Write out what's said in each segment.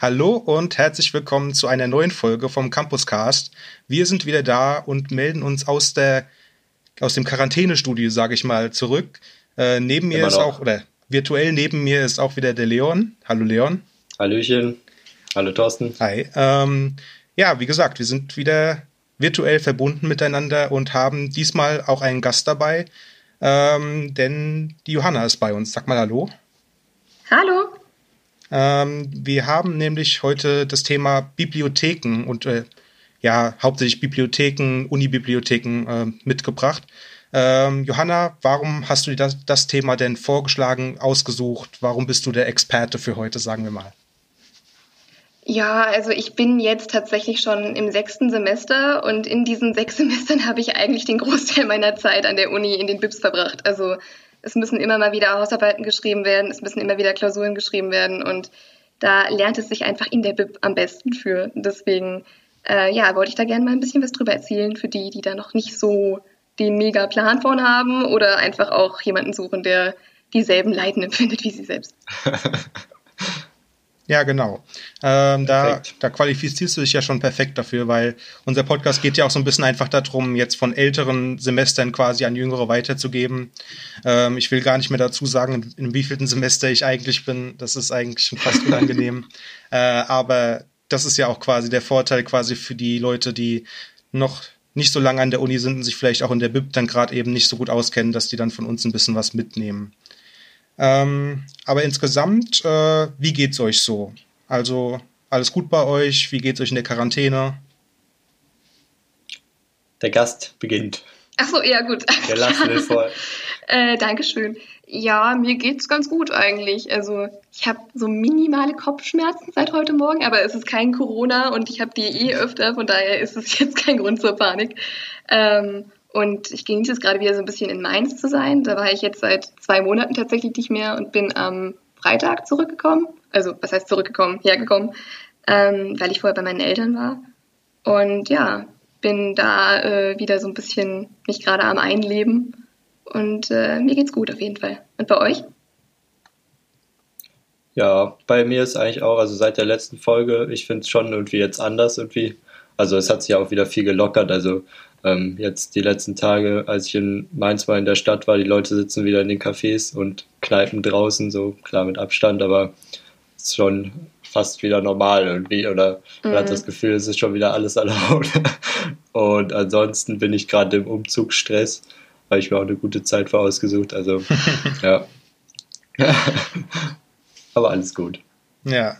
Hallo und herzlich willkommen zu einer neuen Folge vom Campuscast. Wir sind wieder da und melden uns aus der aus dem Quarantänestudio, sage ich mal, zurück. Äh, neben mir ist auch oder virtuell neben mir ist auch wieder der Leon. Hallo Leon. Hallöchen. Hallo Thorsten. Hi. Ähm, ja, wie gesagt, wir sind wieder virtuell verbunden miteinander und haben diesmal auch einen Gast dabei, ähm, denn die Johanna ist bei uns. Sag mal Hallo. Hallo. Ähm, wir haben nämlich heute das Thema Bibliotheken und äh, ja, hauptsächlich Bibliotheken, Unibibliotheken äh, mitgebracht. Ähm, Johanna, warum hast du dir das, das Thema denn vorgeschlagen, ausgesucht? Warum bist du der Experte für heute, sagen wir mal? Ja, also ich bin jetzt tatsächlich schon im sechsten Semester und in diesen sechs Semestern habe ich eigentlich den Großteil meiner Zeit an der Uni in den BIPs verbracht. Also es müssen immer mal wieder Hausarbeiten geschrieben werden, es müssen immer wieder Klausuren geschrieben werden und da lernt es sich einfach in der Bib am besten für. Deswegen, äh, ja, wollte ich da gerne mal ein bisschen was drüber erzählen für die, die da noch nicht so den mega Plan von haben oder einfach auch jemanden suchen, der dieselben Leiden empfindet wie sie selbst. Ja, genau. Ähm, da, da qualifizierst du dich ja schon perfekt dafür, weil unser Podcast geht ja auch so ein bisschen einfach darum, jetzt von älteren Semestern quasi an Jüngere weiterzugeben. Ähm, ich will gar nicht mehr dazu sagen, in, in wievielten Semester ich eigentlich bin. Das ist eigentlich schon fast unangenehm. äh, aber das ist ja auch quasi der Vorteil quasi für die Leute, die noch nicht so lange an der Uni sind und sich vielleicht auch in der BIP dann gerade eben nicht so gut auskennen, dass die dann von uns ein bisschen was mitnehmen. Ähm, aber insgesamt, äh, wie geht's euch so? Also alles gut bei euch? Wie geht's euch in der Quarantäne? Der Gast beginnt. Ach so, ja gut. Der lassen wir vor. äh, Dankeschön. Ja, mir geht's ganz gut eigentlich. Also ich habe so minimale Kopfschmerzen seit heute Morgen, aber es ist kein Corona und ich habe die eh öfter, von daher ist es jetzt kein Grund zur Panik. Ähm, und ich genieße es gerade wieder so ein bisschen in Mainz zu sein. Da war ich jetzt seit zwei Monaten tatsächlich nicht mehr und bin am Freitag zurückgekommen. Also, was heißt zurückgekommen? Hergekommen, ähm, weil ich vorher bei meinen Eltern war. Und ja, bin da äh, wieder so ein bisschen mich gerade am Einleben. Und äh, mir geht's gut auf jeden Fall. Und bei euch? Ja, bei mir ist eigentlich auch, also seit der letzten Folge, ich finde es schon irgendwie jetzt anders irgendwie. Also es hat sich auch wieder viel gelockert. Also ähm, jetzt die letzten Tage, als ich in Mainz mal in der Stadt war, die Leute sitzen wieder in den Cafés und Kneipen draußen, so klar mit Abstand, aber ist schon fast wieder normal irgendwie oder man hat mhm. das Gefühl, es ist schon wieder alles erlaubt. und ansonsten bin ich gerade im Umzugsstress, weil ich mir auch eine gute Zeit vorausgesucht, also ja. aber alles gut. Ja,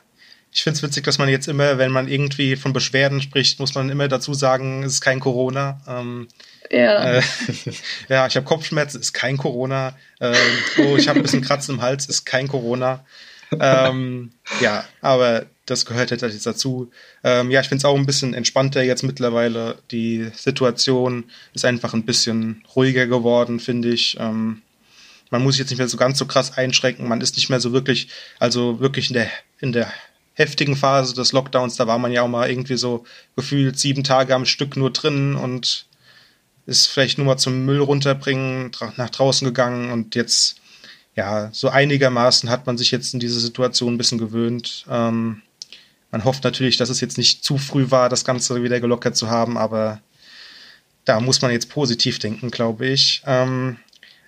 ich finde es witzig, dass man jetzt immer, wenn man irgendwie von Beschwerden spricht, muss man immer dazu sagen, es ist kein Corona. Ähm, ja. Äh, ja, ich habe Kopfschmerzen, ist kein Corona. Ähm, oh, ich habe ein bisschen Kratzen im Hals, ist kein Corona. Ähm, ja, aber das gehört halt jetzt dazu. Ähm, ja, ich finde es auch ein bisschen entspannter jetzt mittlerweile. Die Situation ist einfach ein bisschen ruhiger geworden, finde ich. Ähm, man muss sich jetzt nicht mehr so ganz so krass einschränken. Man ist nicht mehr so wirklich, also wirklich in der, in der heftigen Phase des Lockdowns, da war man ja auch mal irgendwie so gefühlt sieben Tage am Stück nur drin und ist vielleicht nur mal zum Müll runterbringen nach draußen gegangen und jetzt, ja, so einigermaßen hat man sich jetzt in diese Situation ein bisschen gewöhnt. Ähm, man hofft natürlich, dass es jetzt nicht zu früh war, das Ganze wieder gelockert zu haben, aber da muss man jetzt positiv denken, glaube ich. Ähm,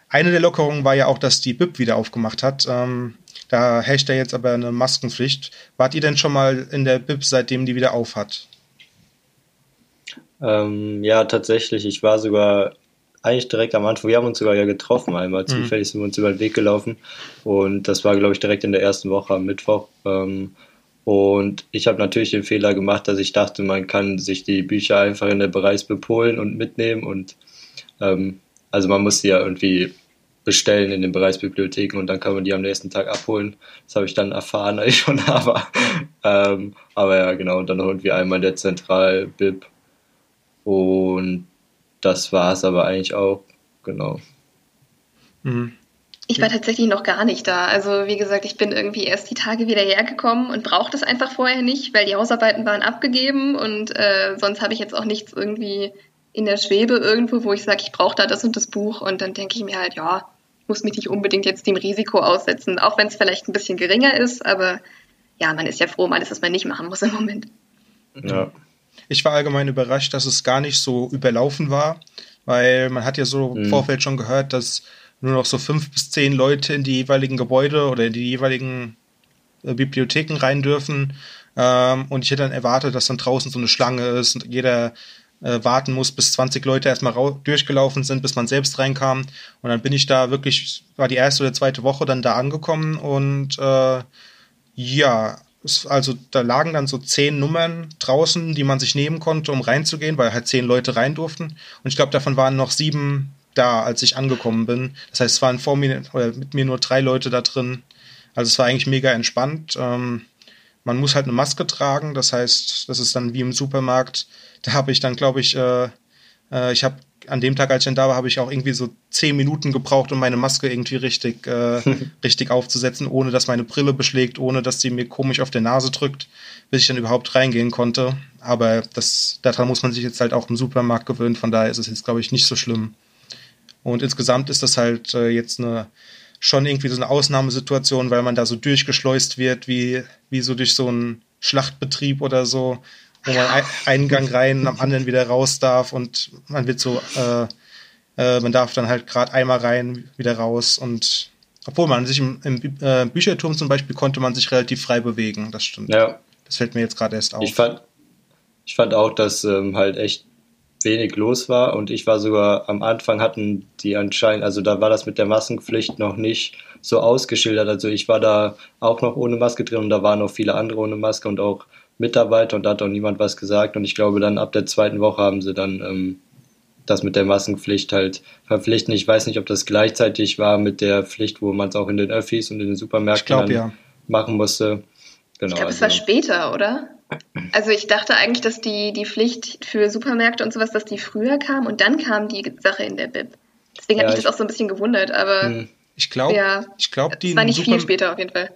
eine der Lockerungen war ja auch, dass die BIP wieder aufgemacht hat. Ähm, da herrscht ja jetzt aber eine Maskenpflicht. Wart ihr denn schon mal in der BIP, seitdem die wieder auf hat? Ähm, ja, tatsächlich. Ich war sogar eigentlich direkt am Anfang. Wir haben uns sogar ja getroffen einmal. Mhm. Zufällig sind wir uns über den Weg gelaufen. Und das war, glaube ich, direkt in der ersten Woche am Mittwoch. Ähm, und ich habe natürlich den Fehler gemacht, dass ich dachte, man kann sich die Bücher einfach in der Bereichsbib holen und mitnehmen. Und ähm, also man muss sie ja irgendwie bestellen in den Bereichsbibliotheken und dann kann man die am nächsten Tag abholen. Das habe ich dann erfahren, als ich schon da war. Ähm, aber ja, genau, und dann noch irgendwie einmal der Zentral-Bib. Und das war es aber eigentlich auch, genau. Mhm. Ich war tatsächlich noch gar nicht da. Also wie gesagt, ich bin irgendwie erst die Tage wieder hergekommen und brauchte es einfach vorher nicht, weil die Hausarbeiten waren abgegeben und äh, sonst habe ich jetzt auch nichts irgendwie in der Schwebe irgendwo, wo ich sage, ich brauche da das und das Buch und dann denke ich mir halt, ja, muss mich nicht unbedingt jetzt dem Risiko aussetzen, auch wenn es vielleicht ein bisschen geringer ist, aber ja, man ist ja froh, alles, was man nicht machen muss im Moment. Ja. Ich war allgemein überrascht, dass es gar nicht so überlaufen war, weil man hat ja so im mhm. Vorfeld schon gehört, dass nur noch so fünf bis zehn Leute in die jeweiligen Gebäude oder in die jeweiligen äh, Bibliotheken rein dürfen. Ähm, und ich hätte dann erwartet, dass dann draußen so eine Schlange ist und jeder äh, warten muss, bis 20 Leute erstmal durchgelaufen sind, bis man selbst reinkam. Und dann bin ich da wirklich, war die erste oder zweite Woche dann da angekommen und äh, ja, es, also da lagen dann so zehn Nummern draußen, die man sich nehmen konnte, um reinzugehen, weil halt zehn Leute rein durften. Und ich glaube, davon waren noch sieben da, als ich angekommen bin. Das heißt, es waren vor mir oder mit mir nur drei Leute da drin. Also es war eigentlich mega entspannt. Ähm, man muss halt eine Maske tragen, das heißt, das ist dann wie im Supermarkt. Da habe ich dann, glaube ich, äh, äh, ich habe an dem Tag, als ich dann da war, habe ich auch irgendwie so zehn Minuten gebraucht, um meine Maske irgendwie richtig, äh, richtig aufzusetzen, ohne dass meine Brille beschlägt, ohne dass sie mir komisch auf der Nase drückt, bis ich dann überhaupt reingehen konnte. Aber das, daran muss man sich jetzt halt auch im Supermarkt gewöhnen, von daher ist es jetzt, glaube ich, nicht so schlimm. Und insgesamt ist das halt äh, jetzt eine schon irgendwie so eine Ausnahmesituation, weil man da so durchgeschleust wird, wie, wie so durch so einen Schlachtbetrieb oder so, wo man ein, einen Gang rein, am anderen wieder raus darf und man wird so, äh, äh, man darf dann halt gerade einmal rein, wieder raus und obwohl man sich im, im äh, Bücherturm zum Beispiel konnte man sich relativ frei bewegen, das stimmt. Ja. Das fällt mir jetzt gerade erst auf. Ich fand, ich fand auch, dass ähm, halt echt wenig los war und ich war sogar am Anfang hatten die anscheinend, also da war das mit der Maskenpflicht noch nicht so ausgeschildert. Also ich war da auch noch ohne Maske drin und da waren noch viele andere ohne Maske und auch Mitarbeiter und da hat auch niemand was gesagt und ich glaube dann ab der zweiten Woche haben sie dann ähm, das mit der Maskenpflicht halt verpflichten. Ich weiß nicht, ob das gleichzeitig war mit der Pflicht, wo man es auch in den Öffis und in den Supermärkten glaub, ja. machen musste. Genau, ich glaube, also. es war später, oder? Also ich dachte eigentlich, dass die, die Pflicht für Supermärkte und sowas, dass die früher kam und dann kam die Sache in der Bib. Deswegen ja, hat mich das auch so ein bisschen gewundert, aber hm. ich glaube, ja, ich glaube, die war nicht Super viel später auf jeden Fall.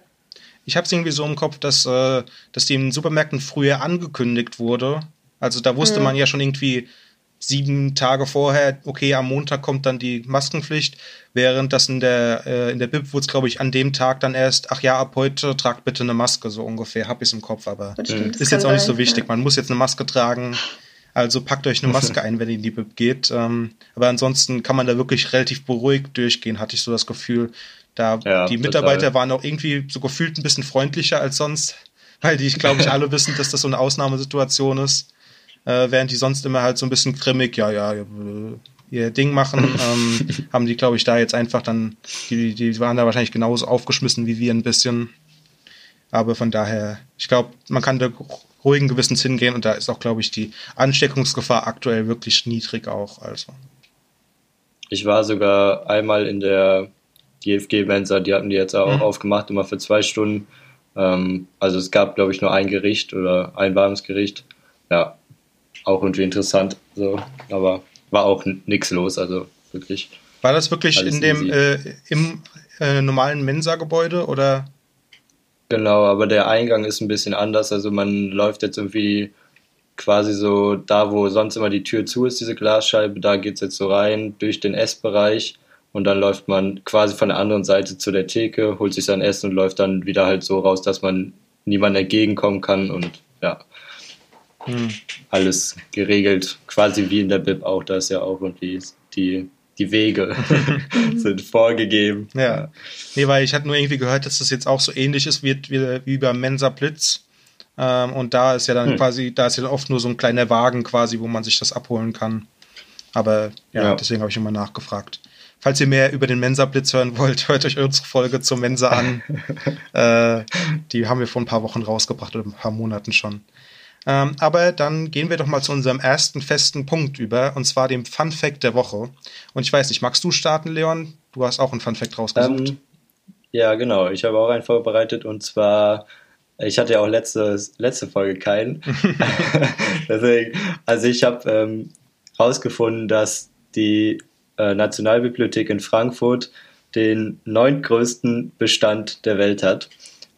Ich habe es irgendwie so im Kopf, dass, äh, dass die in Supermärkten früher angekündigt wurde. Also da wusste hm. man ja schon irgendwie, sieben Tage vorher, okay, am Montag kommt dann die Maskenpflicht, während das in der, äh, in der BIP wurde es, glaube ich, an dem Tag dann erst, ach ja, ab heute tragt bitte eine Maske, so ungefähr, hab ich es im Kopf, aber stimmt, ist jetzt auch nicht so wichtig. Ja. Man muss jetzt eine Maske tragen, also packt euch eine Maske ein, wenn ihr in die BIP geht. Ähm, aber ansonsten kann man da wirklich relativ beruhigt durchgehen, hatte ich so das Gefühl. Da ja, die Mitarbeiter total. waren auch irgendwie so gefühlt ein bisschen freundlicher als sonst, weil die, glaube ich, alle wissen, dass das so eine Ausnahmesituation ist äh, während die sonst immer halt so ein bisschen grimmig, ja, ja, ihr Ding machen, ähm, haben die, glaube ich, da jetzt einfach dann, die, die waren da wahrscheinlich genauso aufgeschmissen wie wir ein bisschen. Aber von daher, ich glaube, man kann da ruhigen Gewissens hingehen und da ist auch, glaube ich, die Ansteckungsgefahr aktuell wirklich niedrig auch. Also. Ich war sogar einmal in der DFG-Mensa, die hatten die jetzt auch mhm. aufgemacht, immer für zwei Stunden. Ähm, also es gab, glaube ich, nur ein Gericht oder ein warmes Gericht. Ja, auch irgendwie interessant. So, aber war auch nichts los, also wirklich. War das wirklich in dem äh, im äh, normalen Mensa-Gebäude oder? Genau, aber der Eingang ist ein bisschen anders. Also man läuft jetzt irgendwie quasi so da, wo sonst immer die Tür zu ist, diese Glasscheibe, da geht es jetzt so rein durch den Essbereich und dann läuft man quasi von der anderen Seite zu der Theke, holt sich sein Essen und läuft dann wieder halt so raus, dass man niemand entgegenkommen kann und ja, hm. alles geregelt, quasi wie in der Bib auch, da ist ja auch irgendwie die, die Wege sind vorgegeben. Ja. Nee, weil ich hatte nur irgendwie gehört, dass das jetzt auch so ähnlich ist wie, wie, wie beim Mensa Blitz. Ähm, und da ist ja dann hm. quasi, da ist ja oft nur so ein kleiner Wagen quasi, wo man sich das abholen kann. Aber ja, ja. deswegen habe ich immer nachgefragt. Falls ihr mehr über den Mensa-Blitz hören wollt, hört euch unsere Folge zur Mensa an. äh, die haben wir vor ein paar Wochen rausgebracht oder ein paar Monaten schon. Ähm, aber dann gehen wir doch mal zu unserem ersten festen Punkt über, und zwar dem Fun Fact der Woche. Und ich weiß nicht, magst du starten, Leon? Du hast auch einen Fun Fact rausgesucht. Ähm, ja, genau. Ich habe auch einen vorbereitet und zwar, ich hatte ja auch letzte, letzte Folge keinen. Deswegen, also ich habe ähm, rausgefunden, dass die äh, Nationalbibliothek in Frankfurt den neuntgrößten Bestand der Welt hat.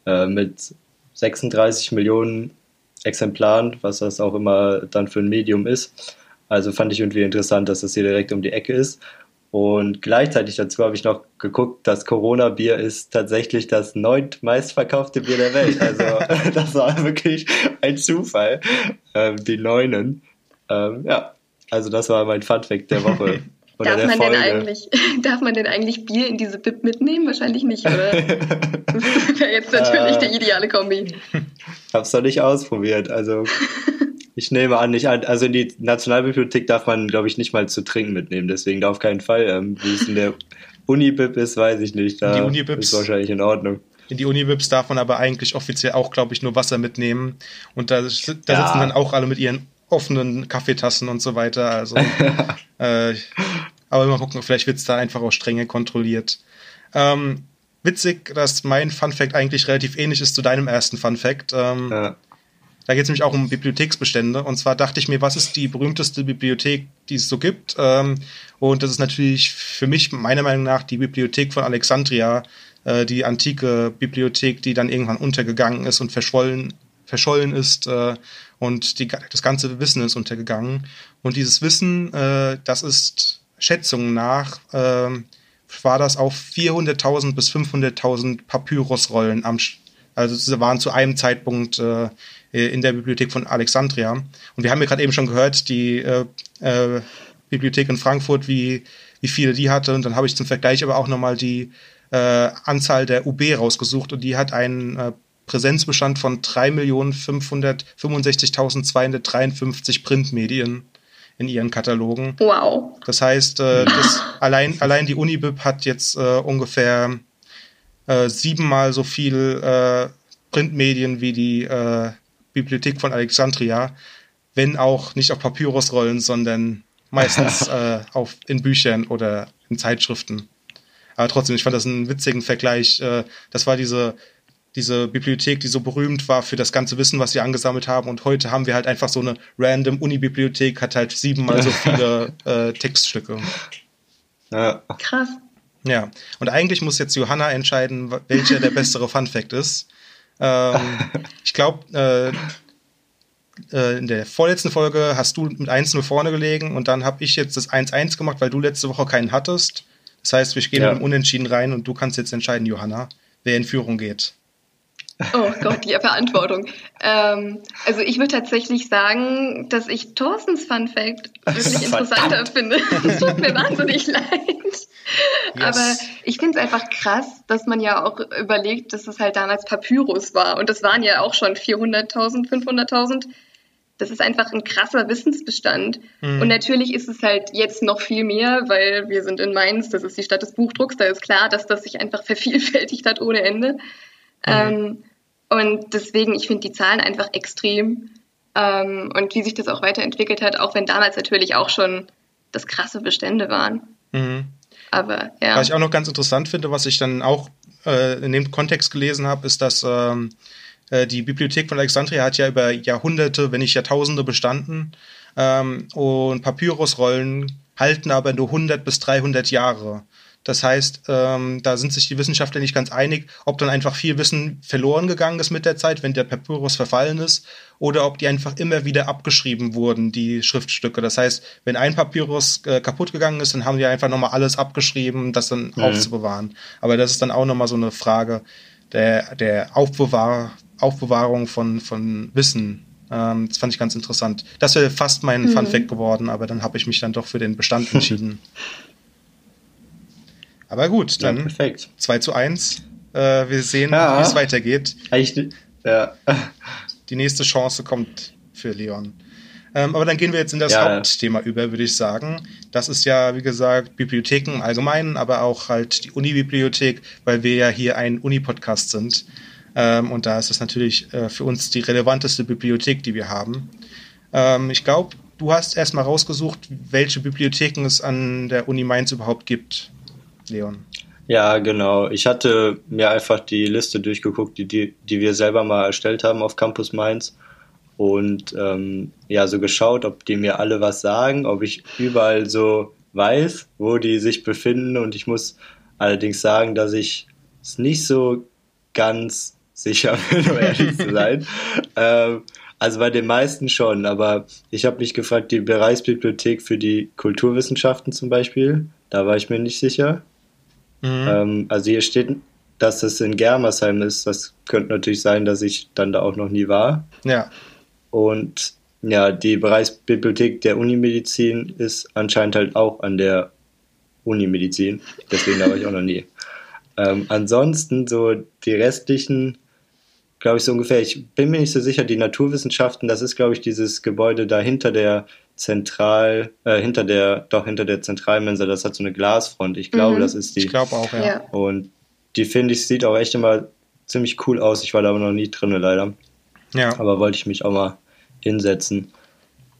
Äh, mit 36 Millionen Exemplaren, was das auch immer dann für ein Medium ist. Also fand ich irgendwie interessant, dass das hier direkt um die Ecke ist. Und gleichzeitig dazu habe ich noch geguckt, das Corona-Bier ist tatsächlich das neuntmeistverkaufte Bier der Welt. Also das war wirklich ein Zufall. Ähm, die Neunen. Ähm, ja, also das war mein Funfact der Woche. Oder darf, der man Folge. denn eigentlich, darf man denn eigentlich Bier in diese Bib mitnehmen? Wahrscheinlich nicht, oder? das wäre jetzt natürlich äh, die ideale Kombi. Hab's noch nicht ausprobiert. Also ich nehme an, nicht an, also in die Nationalbibliothek darf man, glaube ich, nicht mal zu trinken mitnehmen, deswegen da auf keinen Fall. Ähm, wie es in der Unibib ist, weiß ich nicht. Da die Unibibs, ist wahrscheinlich in Ordnung. In die Unibibs darf man aber eigentlich offiziell auch, glaube ich, nur Wasser mitnehmen. Und da, da ja. sitzen dann auch alle mit ihren offenen Kaffeetassen und so weiter. Also, äh, aber mal gucken, vielleicht wird es da einfach auch strenge kontrolliert. Ähm, witzig, dass mein Fun Fact eigentlich relativ ähnlich ist zu deinem ersten Fun Fact. Ähm, ja. Da geht es nämlich auch um Bibliotheksbestände. Und zwar dachte ich mir, was ist die berühmteste Bibliothek, die es so gibt? Ähm, und das ist natürlich für mich, meiner Meinung nach, die Bibliothek von Alexandria, äh, die antike Bibliothek, die dann irgendwann untergegangen ist und verschollen, verschollen ist. Äh, und die, das ganze Wissen ist untergegangen. Und dieses Wissen, äh, das ist Schätzungen nach, war das auf 400.000 bis 500.000 Papyrusrollen am, also sie waren zu einem Zeitpunkt äh, äh, in der Bibliothek von Alexandria. Und wir haben ja gerade eben schon gehört, die äh, äh, Bibliothek in Frankfurt, wie, wie viele die hatte. Und dann habe ich zum Vergleich aber auch nochmal die äh, Anzahl der UB rausgesucht und die hat einen äh, Präsenzbestand von 3.565.253 Printmedien in ihren Katalogen. Wow. Das heißt, äh, das, allein, allein die Unibib hat jetzt äh, ungefähr äh, siebenmal so viel äh, Printmedien wie die äh, Bibliothek von Alexandria, wenn auch nicht auf Papyrusrollen, sondern meistens äh, auf, in Büchern oder in Zeitschriften. Aber trotzdem, ich fand das einen witzigen Vergleich. Das war diese, diese Bibliothek, die so berühmt war für das ganze Wissen, was sie angesammelt haben. Und heute haben wir halt einfach so eine random Uni-Bibliothek, hat halt siebenmal so viele äh, Textstücke. Ja. Krass. Ja, und eigentlich muss jetzt Johanna entscheiden, welcher der bessere Fun-Fact ist. Ähm, ich glaube, äh, äh, in der vorletzten Folge hast du mit 1-0 vorne gelegen und dann habe ich jetzt das 1-1 gemacht, weil du letzte Woche keinen hattest. Das heißt, wir gehen ja. im Unentschieden rein und du kannst jetzt entscheiden, Johanna, wer in Führung geht. Oh Gott, die Verantwortung. Ähm, also ich würde tatsächlich sagen, dass ich Thorstens Fun Fact wirklich interessanter finde. Es tut mir wahnsinnig leid. Yes. Aber ich finde es einfach krass, dass man ja auch überlegt, dass es halt damals Papyrus war. Und das waren ja auch schon 400.000, 500.000. Das ist einfach ein krasser Wissensbestand. Mhm. Und natürlich ist es halt jetzt noch viel mehr, weil wir sind in Mainz, das ist die Stadt des Buchdrucks, da ist klar, dass das sich einfach vervielfältigt hat ohne Ende. Mhm. Ähm, und deswegen, ich finde die Zahlen einfach extrem. Ähm, und wie sich das auch weiterentwickelt hat, auch wenn damals natürlich auch schon das krasse Bestände waren. Mhm. Aber ja. Was ich auch noch ganz interessant finde, was ich dann auch äh, in dem Kontext gelesen habe, ist, dass ähm, äh, die Bibliothek von Alexandria hat ja über Jahrhunderte, wenn nicht Jahrtausende bestanden. Ähm, und Papyrusrollen halten aber nur 100 bis 300 Jahre. Das heißt, ähm, da sind sich die Wissenschaftler nicht ganz einig, ob dann einfach viel Wissen verloren gegangen ist mit der Zeit, wenn der Papyrus verfallen ist, oder ob die einfach immer wieder abgeschrieben wurden, die Schriftstücke. Das heißt, wenn ein Papyrus äh, kaputt gegangen ist, dann haben die einfach nochmal alles abgeschrieben, das dann mhm. aufzubewahren. Aber das ist dann auch nochmal so eine Frage der, der Aufbewahr Aufbewahrung von, von Wissen. Ähm, das fand ich ganz interessant. Das wäre fast mein mhm. Fun Fact geworden, aber dann habe ich mich dann doch für den Bestand entschieden. Aber gut, dann ja, perfekt. 2 zu 1. Äh, wir sehen, ja. wie es weitergeht. Ich, ja. Die nächste Chance kommt für Leon. Ähm, aber dann gehen wir jetzt in das ja, Hauptthema über, würde ich sagen. Das ist ja, wie gesagt, Bibliotheken im Allgemeinen, aber auch halt die Uni-Bibliothek, weil wir ja hier ein Uni-Podcast sind. Ähm, und da ist es natürlich äh, für uns die relevanteste Bibliothek, die wir haben. Ähm, ich glaube, du hast erstmal rausgesucht, welche Bibliotheken es an der Uni Mainz überhaupt gibt. Leon. Ja, genau. Ich hatte mir einfach die Liste durchgeguckt, die, die, die wir selber mal erstellt haben auf Campus Mainz. Und ähm, ja, so geschaut, ob die mir alle was sagen, ob ich überall so weiß, wo die sich befinden. Und ich muss allerdings sagen, dass ich es nicht so ganz sicher bin, um ehrlich zu sein. ähm, also bei den meisten schon, aber ich habe mich gefragt, die Bereichsbibliothek für die Kulturwissenschaften zum Beispiel, Da war ich mir nicht sicher. Mhm. Ähm, also hier steht, dass es in Germersheim ist. Das könnte natürlich sein, dass ich dann da auch noch nie war. Ja. Und ja, die Bereichsbibliothek der Unimedizin ist anscheinend halt auch an der Unimedizin. Deswegen da war ich auch noch nie. Ähm, ansonsten so die restlichen, glaube ich so ungefähr, ich bin mir nicht so sicher, die Naturwissenschaften, das ist glaube ich dieses Gebäude da hinter der Zentral, äh, hinter der, doch hinter der Zentralmensa, das hat so eine Glasfront. Ich glaube, mhm. das ist die. Ich glaube auch, ja. ja. Und die finde ich, sieht auch echt immer ziemlich cool aus. Ich war da aber noch nie drin, leider. Ja. Aber wollte ich mich auch mal hinsetzen.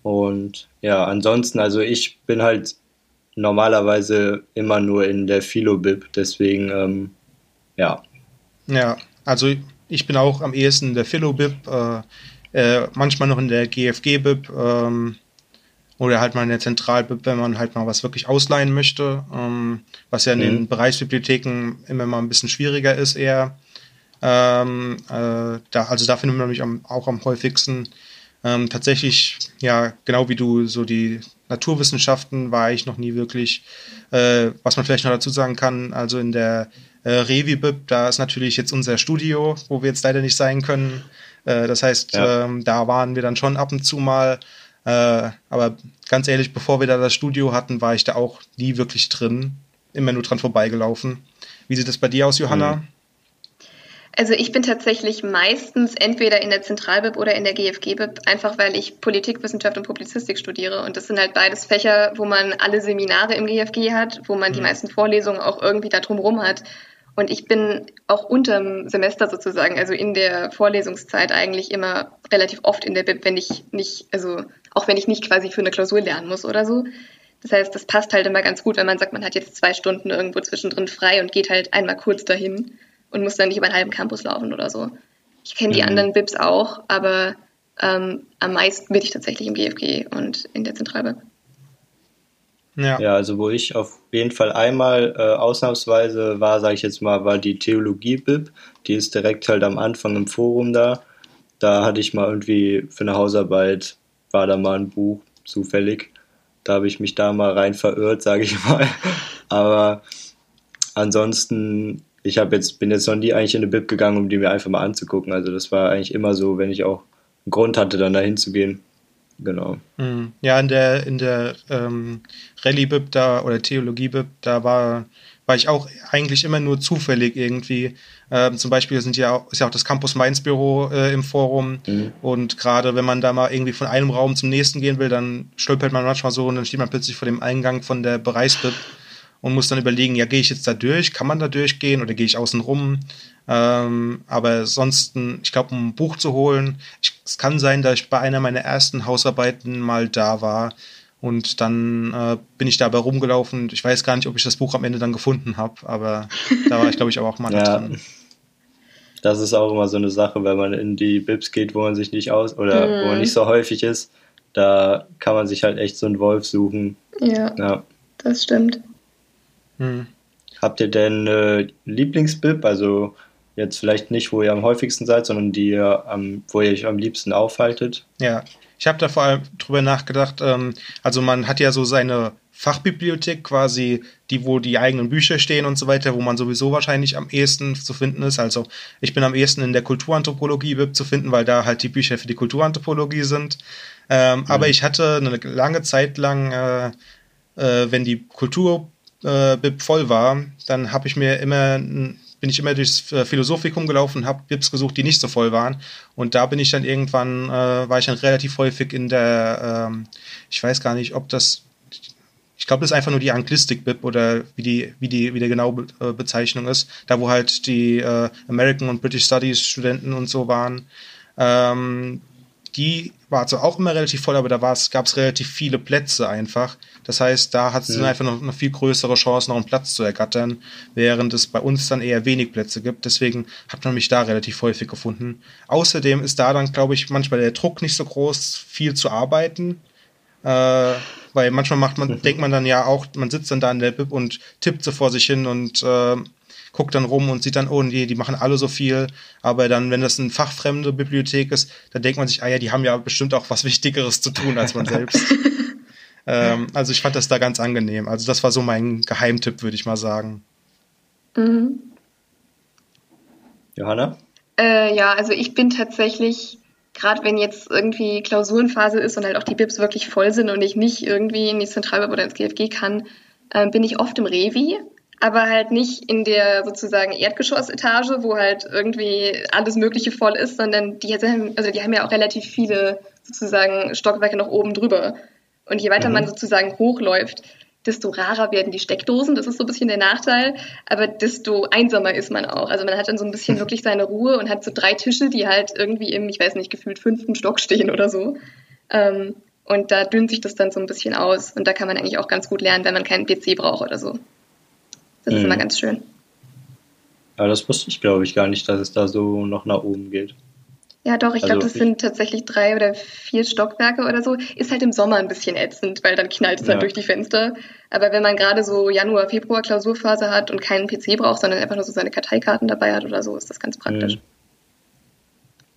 Und ja, ansonsten, also ich bin halt normalerweise immer nur in der Philo-Bib, deswegen, ähm, ja. Ja, also ich bin auch am ehesten in der Philo-Bib, äh, äh, manchmal noch in der GFG-Bib ähm, oder halt mal in der Zentral-Bib, wenn man halt mal was wirklich ausleihen möchte, ähm, was ja in mhm. den Bereichsbibliotheken immer mal ein bisschen schwieriger ist eher. Ähm, äh, da, also da findet man mich am, auch am häufigsten. Ähm, tatsächlich, ja, genau wie du, so die Naturwissenschaften war ich noch nie wirklich, äh, was man vielleicht noch dazu sagen kann, also in der äh, Revibib, da ist natürlich jetzt unser Studio, wo wir jetzt leider nicht sein können. Äh, das heißt, ja. ähm, da waren wir dann schon ab und zu mal. Äh, aber ganz ehrlich, bevor wir da das Studio hatten, war ich da auch nie wirklich drin. Immer nur dran vorbeigelaufen. Wie sieht das bei dir aus, Johanna? Mhm. Also ich bin tatsächlich meistens entweder in der Zentralbib oder in der GFG-Bib, einfach weil ich Politikwissenschaft und Publizistik studiere. Und das sind halt beides Fächer, wo man alle Seminare im GFG hat, wo man mhm. die meisten Vorlesungen auch irgendwie da drumherum hat. Und ich bin auch unterm Semester sozusagen, also in der Vorlesungszeit eigentlich immer relativ oft in der Bib, wenn ich nicht, also auch wenn ich nicht quasi für eine Klausur lernen muss oder so. Das heißt, das passt halt immer ganz gut, wenn man sagt, man hat jetzt zwei Stunden irgendwo zwischendrin frei und geht halt einmal kurz dahin und muss dann nicht über einen halben Campus laufen oder so. Ich kenne die mhm. anderen BIPs auch, aber ähm, am meisten bin ich tatsächlich im GFG und in der Zentralbib. Ja. ja, also wo ich auf jeden Fall einmal äh, ausnahmsweise war, sage ich jetzt mal, war die Theologie-Bib. Die ist direkt halt am Anfang im Forum da. Da hatte ich mal irgendwie für eine Hausarbeit, war da mal ein Buch zufällig. Da habe ich mich da mal rein verirrt, sage ich mal. Aber ansonsten ich habe jetzt, bin jetzt noch nie eigentlich in eine Bib gegangen, um die mir einfach mal anzugucken. Also das war eigentlich immer so, wenn ich auch einen Grund hatte, dann dahin zu gehen. Genau. Mhm. Ja, in der, in der ähm, Rallye-Bib da oder Theologie-Bib, da war, war ich auch eigentlich immer nur zufällig irgendwie. Ähm, zum Beispiel sind ja auch, ist ja auch das Campus Mainz Büro äh, im Forum. Mhm. Und gerade wenn man da mal irgendwie von einem Raum zum nächsten gehen will, dann stolpert man manchmal so und dann steht man plötzlich vor dem Eingang von der Bereichsbib und muss dann überlegen, ja, gehe ich jetzt da durch, kann man da durchgehen oder gehe ich außen rum? Ähm, aber sonst, ich glaube, um ein Buch zu holen, ich, es kann sein, dass ich bei einer meiner ersten Hausarbeiten mal da war und dann äh, bin ich dabei rumgelaufen. Ich weiß gar nicht, ob ich das Buch am Ende dann gefunden habe, aber da war ich, glaube ich, auch mal ja. drin. Das ist auch immer so eine Sache, wenn man in die Bibs geht, wo man sich nicht aus oder mhm. wo man mhm. nicht so häufig ist, da kann man sich halt echt so einen Wolf suchen. Ja, ja. das stimmt. Hm. Habt ihr denn äh, Lieblingsbib? Also jetzt vielleicht nicht, wo ihr am häufigsten seid, sondern die ihr am, wo ihr euch am liebsten aufhaltet? Ja, ich habe da vor allem drüber nachgedacht. Ähm, also man hat ja so seine Fachbibliothek quasi, die wo die eigenen Bücher stehen und so weiter, wo man sowieso wahrscheinlich am ehesten zu finden ist. Also ich bin am ehesten in der Kulturanthropologie Bib zu finden, weil da halt die Bücher für die Kulturanthropologie sind. Ähm, mhm. Aber ich hatte eine lange Zeit lang, äh, äh, wenn die Kultur äh, BIP voll war, dann habe ich mir immer bin ich immer durchs äh, Philosophikum gelaufen, habe BIPs gesucht, die nicht so voll waren. Und da bin ich dann irgendwann, äh, war ich dann relativ häufig in der, ähm, ich weiß gar nicht, ob das, ich glaube, das ist einfach nur die Anglistik-BIP oder wie die, wie die, wie der genaue Be äh, Bezeichnung ist. Da, wo halt die äh, American und British Studies Studenten und so waren. Ähm, die war zwar auch immer relativ voll, aber da gab es relativ viele Plätze einfach. Das heißt, da hat es mhm. einfach noch eine viel größere Chance, noch einen Platz zu ergattern, während es bei uns dann eher wenig Plätze gibt. Deswegen hat man mich da relativ häufig gefunden. Außerdem ist da dann, glaube ich, manchmal der Druck nicht so groß, viel zu arbeiten. Äh, weil manchmal macht man, denkt man dann ja auch, man sitzt dann da in der Bib und tippt so vor sich hin und äh, guckt dann rum und sieht dann, oh nee, die machen alle so viel. Aber dann, wenn das eine fachfremde Bibliothek ist, dann denkt man sich, ah ja, die haben ja bestimmt auch was Wichtigeres zu tun als man selbst. ähm, also ich fand das da ganz angenehm. Also das war so mein Geheimtipp, würde ich mal sagen. Mhm. Johanna? Äh, ja, also ich bin tatsächlich, gerade wenn jetzt irgendwie Klausurenphase ist und halt auch die Bibs wirklich voll sind und ich nicht irgendwie in die Zentralbib oder ins GFG kann, äh, bin ich oft im Revi aber halt nicht in der sozusagen Erdgeschossetage, wo halt irgendwie alles Mögliche voll ist, sondern die, haben, also die haben ja auch relativ viele sozusagen Stockwerke noch oben drüber. Und je weiter mhm. man sozusagen hochläuft, desto rarer werden die Steckdosen. Das ist so ein bisschen der Nachteil. Aber desto einsamer ist man auch. Also man hat dann so ein bisschen mhm. wirklich seine Ruhe und hat so drei Tische, die halt irgendwie im, ich weiß nicht, gefühlt fünften Stock stehen oder so. Ähm, und da dünnt sich das dann so ein bisschen aus. Und da kann man eigentlich auch ganz gut lernen, wenn man keinen PC braucht oder so. Das ist immer mhm. ganz schön. Ja, das wusste ich, glaube ich, gar nicht, dass es da so noch nach oben geht. Ja, doch, ich also glaube, das ich, sind tatsächlich drei oder vier Stockwerke oder so. Ist halt im Sommer ein bisschen ätzend, weil dann knallt es halt ja. halt durch die Fenster. Aber wenn man gerade so Januar, Februar Klausurphase hat und keinen PC braucht, sondern einfach nur so seine Karteikarten dabei hat oder so, ist das ganz praktisch. Mhm.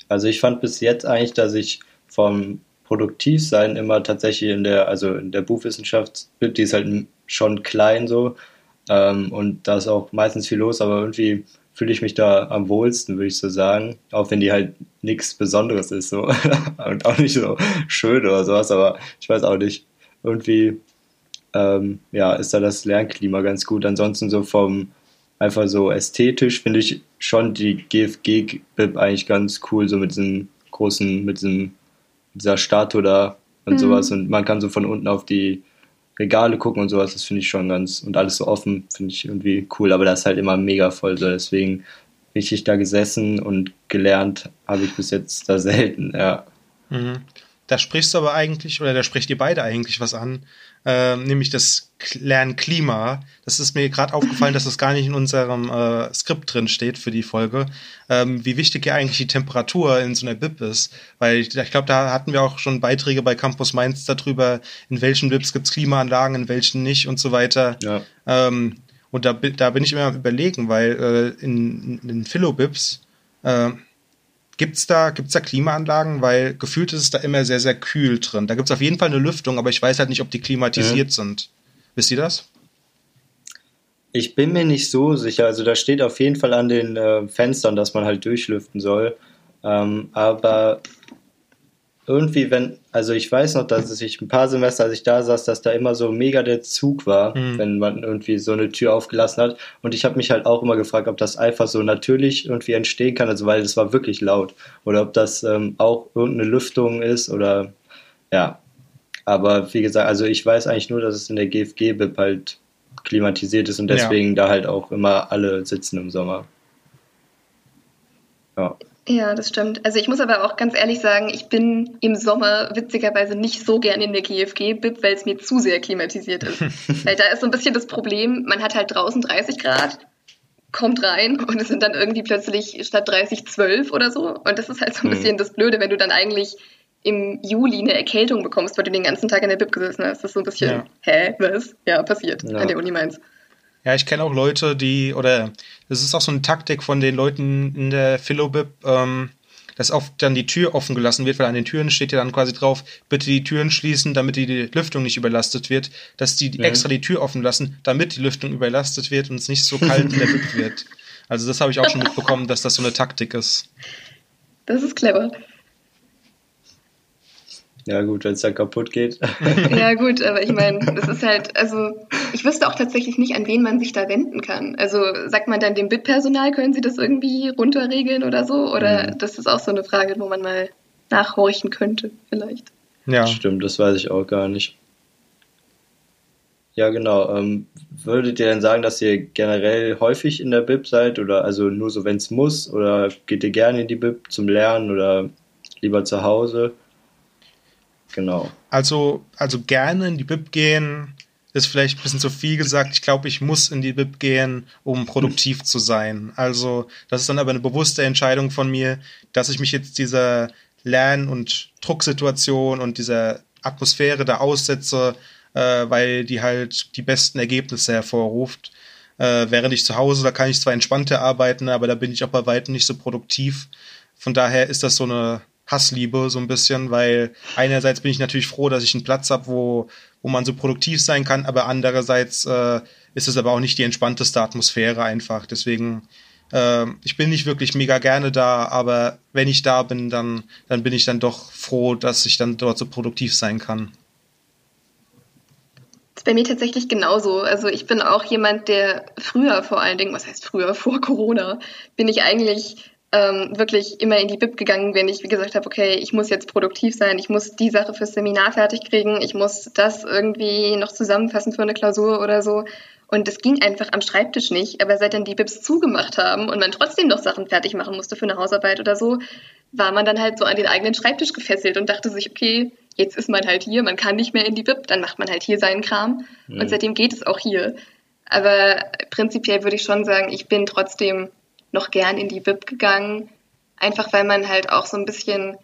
Also ich fand bis jetzt eigentlich, dass ich vom Produktivsein immer tatsächlich in der, also in der Buchwissenschaft, die ist halt schon klein so, ähm, und da ist auch meistens viel los, aber irgendwie fühle ich mich da am wohlsten, würde ich so sagen. Auch wenn die halt nichts Besonderes ist so. und auch nicht so schön oder sowas, aber ich weiß auch nicht. Irgendwie ähm, ja, ist da das Lernklima ganz gut. Ansonsten so vom einfach so ästhetisch finde ich schon die GFG-Bib eigentlich ganz cool, so mit diesem großen, mit diesem, dieser Statue da und mhm. sowas. Und man kann so von unten auf die Regale gucken und sowas, das finde ich schon ganz, und alles so offen, finde ich irgendwie cool, aber das ist halt immer mega voll, so deswegen richtig da gesessen und gelernt habe ich bis jetzt da selten, ja. Mhm. Da sprichst du aber eigentlich, oder da spricht ihr beide eigentlich was an, äh, nämlich das Lernklima. Das ist mir gerade aufgefallen, dass das gar nicht in unserem äh, Skript drin steht für die Folge, ähm, wie wichtig ja eigentlich die Temperatur in so einer BIP ist. Weil ich, ich glaube, da hatten wir auch schon Beiträge bei Campus Mainz darüber, in welchen BIPs gibt es Klimaanlagen, in welchen nicht und so weiter. Ja. Ähm, und da, da bin ich immer am überlegen, weil äh, in, in, in Philo-BIPs äh, Gibt's da, gibt's da Klimaanlagen? Weil gefühlt ist es da immer sehr, sehr kühl drin. Da gibt's auf jeden Fall eine Lüftung, aber ich weiß halt nicht, ob die klimatisiert mhm. sind. Wisst ihr das? Ich bin mir nicht so sicher. Also da steht auf jeden Fall an den äh, Fenstern, dass man halt durchlüften soll. Ähm, aber irgendwie, wenn, also ich weiß noch, dass ich ein paar Semester, als ich da saß, dass da immer so mega der Zug war, mhm. wenn man irgendwie so eine Tür aufgelassen hat. Und ich habe mich halt auch immer gefragt, ob das einfach so natürlich irgendwie entstehen kann, also weil es war wirklich laut. Oder ob das ähm, auch irgendeine Lüftung ist oder ja. Aber wie gesagt, also ich weiß eigentlich nur, dass es in der GFG-BIP halt klimatisiert ist und deswegen ja. da halt auch immer alle sitzen im Sommer. Ja. Ja, das stimmt. Also ich muss aber auch ganz ehrlich sagen, ich bin im Sommer witzigerweise nicht so gern in der GFG-Bib, weil es mir zu sehr klimatisiert ist. weil da ist so ein bisschen das Problem, man hat halt draußen 30 Grad, kommt rein und es sind dann irgendwie plötzlich statt 30 12 oder so. Und das ist halt so ein mhm. bisschen das Blöde, wenn du dann eigentlich im Juli eine Erkältung bekommst, weil du den ganzen Tag in der Bib gesessen hast. Das ist so ein bisschen, ja. hä, was? Ja, passiert ja. an der Uni Mainz. Ja, ich kenne auch Leute, die, oder das ist auch so eine Taktik von den Leuten in der Philobib, ähm, dass oft dann die Tür offen gelassen wird, weil an den Türen steht ja dann quasi drauf, bitte die Türen schließen, damit die, Lüftung nicht überlastet wird, dass die ja. extra die Tür offen lassen, damit die Lüftung überlastet wird und es nicht so kalt in der Bib wird. Also das habe ich auch schon mitbekommen, dass das so eine Taktik ist. Das ist clever. Ja, gut, wenn es dann kaputt geht. ja, gut, aber ich meine, das ist halt, also ich wüsste auch tatsächlich nicht, an wen man sich da wenden kann. Also sagt man dann dem BIP-Personal, können sie das irgendwie runterregeln oder so? Oder mhm. das ist auch so eine Frage, wo man mal nachhorchen könnte, vielleicht. Ja. Stimmt, das weiß ich auch gar nicht. Ja, genau. Ähm, würdet ihr denn sagen, dass ihr generell häufig in der BIP seid oder also nur so, wenn es muss? Oder geht ihr gerne in die BIP zum Lernen oder lieber zu Hause? Genau. Also, also gerne in die Bib gehen, ist vielleicht ein bisschen zu viel gesagt. Ich glaube, ich muss in die Bib gehen, um produktiv zu sein. Also, das ist dann aber eine bewusste Entscheidung von mir, dass ich mich jetzt dieser Lern- und Drucksituation und dieser Atmosphäre da aussetze, äh, weil die halt die besten Ergebnisse hervorruft. Äh, während ich zu Hause, da kann ich zwar entspannter arbeiten, aber da bin ich auch bei weitem nicht so produktiv. Von daher ist das so eine Hassliebe so ein bisschen, weil einerseits bin ich natürlich froh, dass ich einen Platz habe, wo, wo man so produktiv sein kann, aber andererseits äh, ist es aber auch nicht die entspannteste Atmosphäre einfach. Deswegen, äh, ich bin nicht wirklich mega gerne da, aber wenn ich da bin, dann, dann bin ich dann doch froh, dass ich dann dort so produktiv sein kann. Das ist bei mir tatsächlich genauso. Also ich bin auch jemand, der früher vor allen Dingen, was heißt früher, vor Corona, bin ich eigentlich ähm, wirklich immer in die Bib gegangen, wenn ich, wie gesagt habe, okay, ich muss jetzt produktiv sein, ich muss die Sache fürs Seminar fertig kriegen, ich muss das irgendwie noch zusammenfassen für eine Klausur oder so. Und es ging einfach am Schreibtisch nicht. Aber seit dann die Bibs zugemacht haben und man trotzdem noch Sachen fertig machen musste für eine Hausarbeit oder so, war man dann halt so an den eigenen Schreibtisch gefesselt und dachte sich, okay, jetzt ist man halt hier, man kann nicht mehr in die Bib, dann macht man halt hier seinen Kram. Mhm. Und seitdem geht es auch hier. Aber prinzipiell würde ich schon sagen, ich bin trotzdem noch gern in die Bib gegangen, einfach weil man halt auch so ein bisschen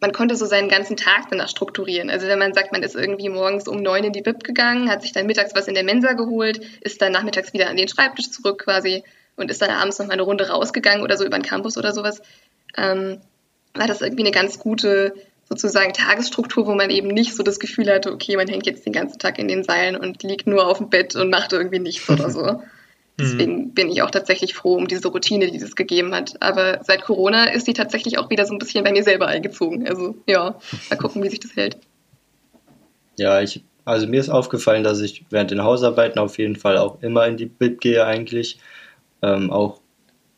man konnte so seinen ganzen Tag danach strukturieren. Also wenn man sagt, man ist irgendwie morgens um neun in die Bib gegangen, hat sich dann mittags was in der Mensa geholt, ist dann nachmittags wieder an den Schreibtisch zurück quasi und ist dann abends noch mal eine Runde rausgegangen oder so über den Campus oder sowas, ähm, war das irgendwie eine ganz gute sozusagen Tagesstruktur, wo man eben nicht so das Gefühl hatte, okay, man hängt jetzt den ganzen Tag in den Seilen und liegt nur auf dem Bett und macht irgendwie nichts oder so. Deswegen mhm. bin ich auch tatsächlich froh um diese Routine, die das gegeben hat. Aber seit Corona ist die tatsächlich auch wieder so ein bisschen bei mir selber eingezogen. Also ja, mal gucken, wie sich das hält. Ja, ich, also mir ist aufgefallen, dass ich während den Hausarbeiten auf jeden Fall auch immer in die Bib gehe eigentlich. Ähm, auch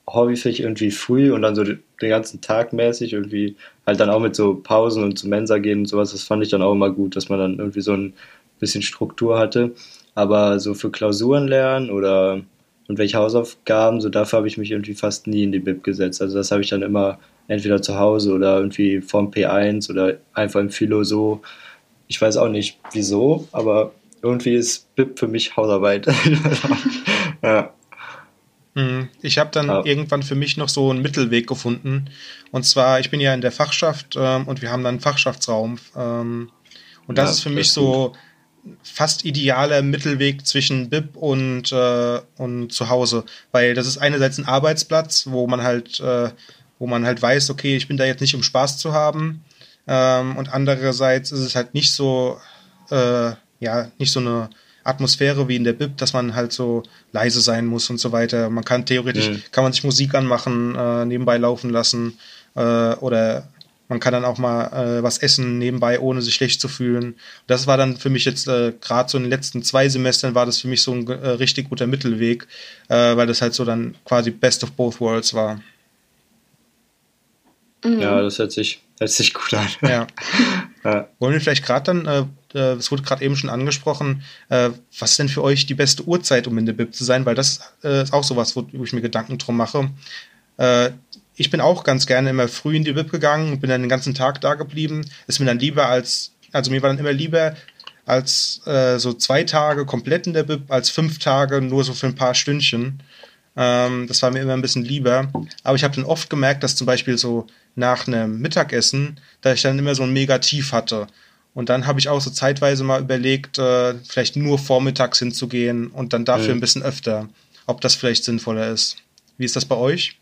häufig irgendwie früh und dann so den ganzen Tag mäßig irgendwie halt dann auch mit so Pausen und zu Mensa gehen und sowas. Das fand ich dann auch immer gut, dass man dann irgendwie so ein bisschen Struktur hatte. Aber so für Klausuren lernen oder und welche Hausaufgaben, so dafür habe ich mich irgendwie fast nie in die Bib gesetzt. Also das habe ich dann immer entweder zu Hause oder irgendwie vom P1 oder einfach im Philo so. Ich weiß auch nicht wieso, aber irgendwie ist Bib für mich Hausarbeit. ja. Hm, ich habe dann ja. irgendwann für mich noch so einen Mittelweg gefunden. Und zwar, ich bin ja in der Fachschaft ähm, und wir haben dann einen Fachschaftsraum. Ähm, und das ja, ist für mich so fast idealer Mittelweg zwischen Bib und, äh, und zu Hause. Weil das ist einerseits ein Arbeitsplatz, wo man halt, äh, wo man halt weiß, okay, ich bin da jetzt nicht, um Spaß zu haben. Ähm, und andererseits ist es halt nicht so, äh, ja, nicht so eine Atmosphäre wie in der Bib, dass man halt so leise sein muss und so weiter. Man kann theoretisch, mhm. kann man sich Musik anmachen, äh, nebenbei laufen lassen äh, oder man kann dann auch mal äh, was essen nebenbei, ohne sich schlecht zu fühlen. Das war dann für mich jetzt äh, gerade so in den letzten zwei Semestern war das für mich so ein äh, richtig guter Mittelweg, äh, weil das halt so dann quasi Best of Both Worlds war. Mhm. Ja, das hört sich, hört sich gut an. Ja. ja. Wollen wir vielleicht gerade dann, äh, äh, es wurde gerade eben schon angesprochen, äh, was ist denn für euch die beste Uhrzeit, um in der Bib zu sein? Weil das äh, ist auch sowas, wo, wo ich mir Gedanken drum mache. Ich bin auch ganz gerne immer früh in die Bib gegangen und bin dann den ganzen Tag da geblieben. Ist mir dann lieber als, also mir war dann immer lieber als äh, so zwei Tage komplett in der Bib, als fünf Tage nur so für ein paar Stündchen. Ähm, das war mir immer ein bisschen lieber. Aber ich habe dann oft gemerkt, dass zum Beispiel so nach einem Mittagessen, da ich dann immer so ein Negativ hatte. Und dann habe ich auch so zeitweise mal überlegt, äh, vielleicht nur vormittags hinzugehen und dann dafür mhm. ein bisschen öfter, ob das vielleicht sinnvoller ist. Wie ist das bei euch?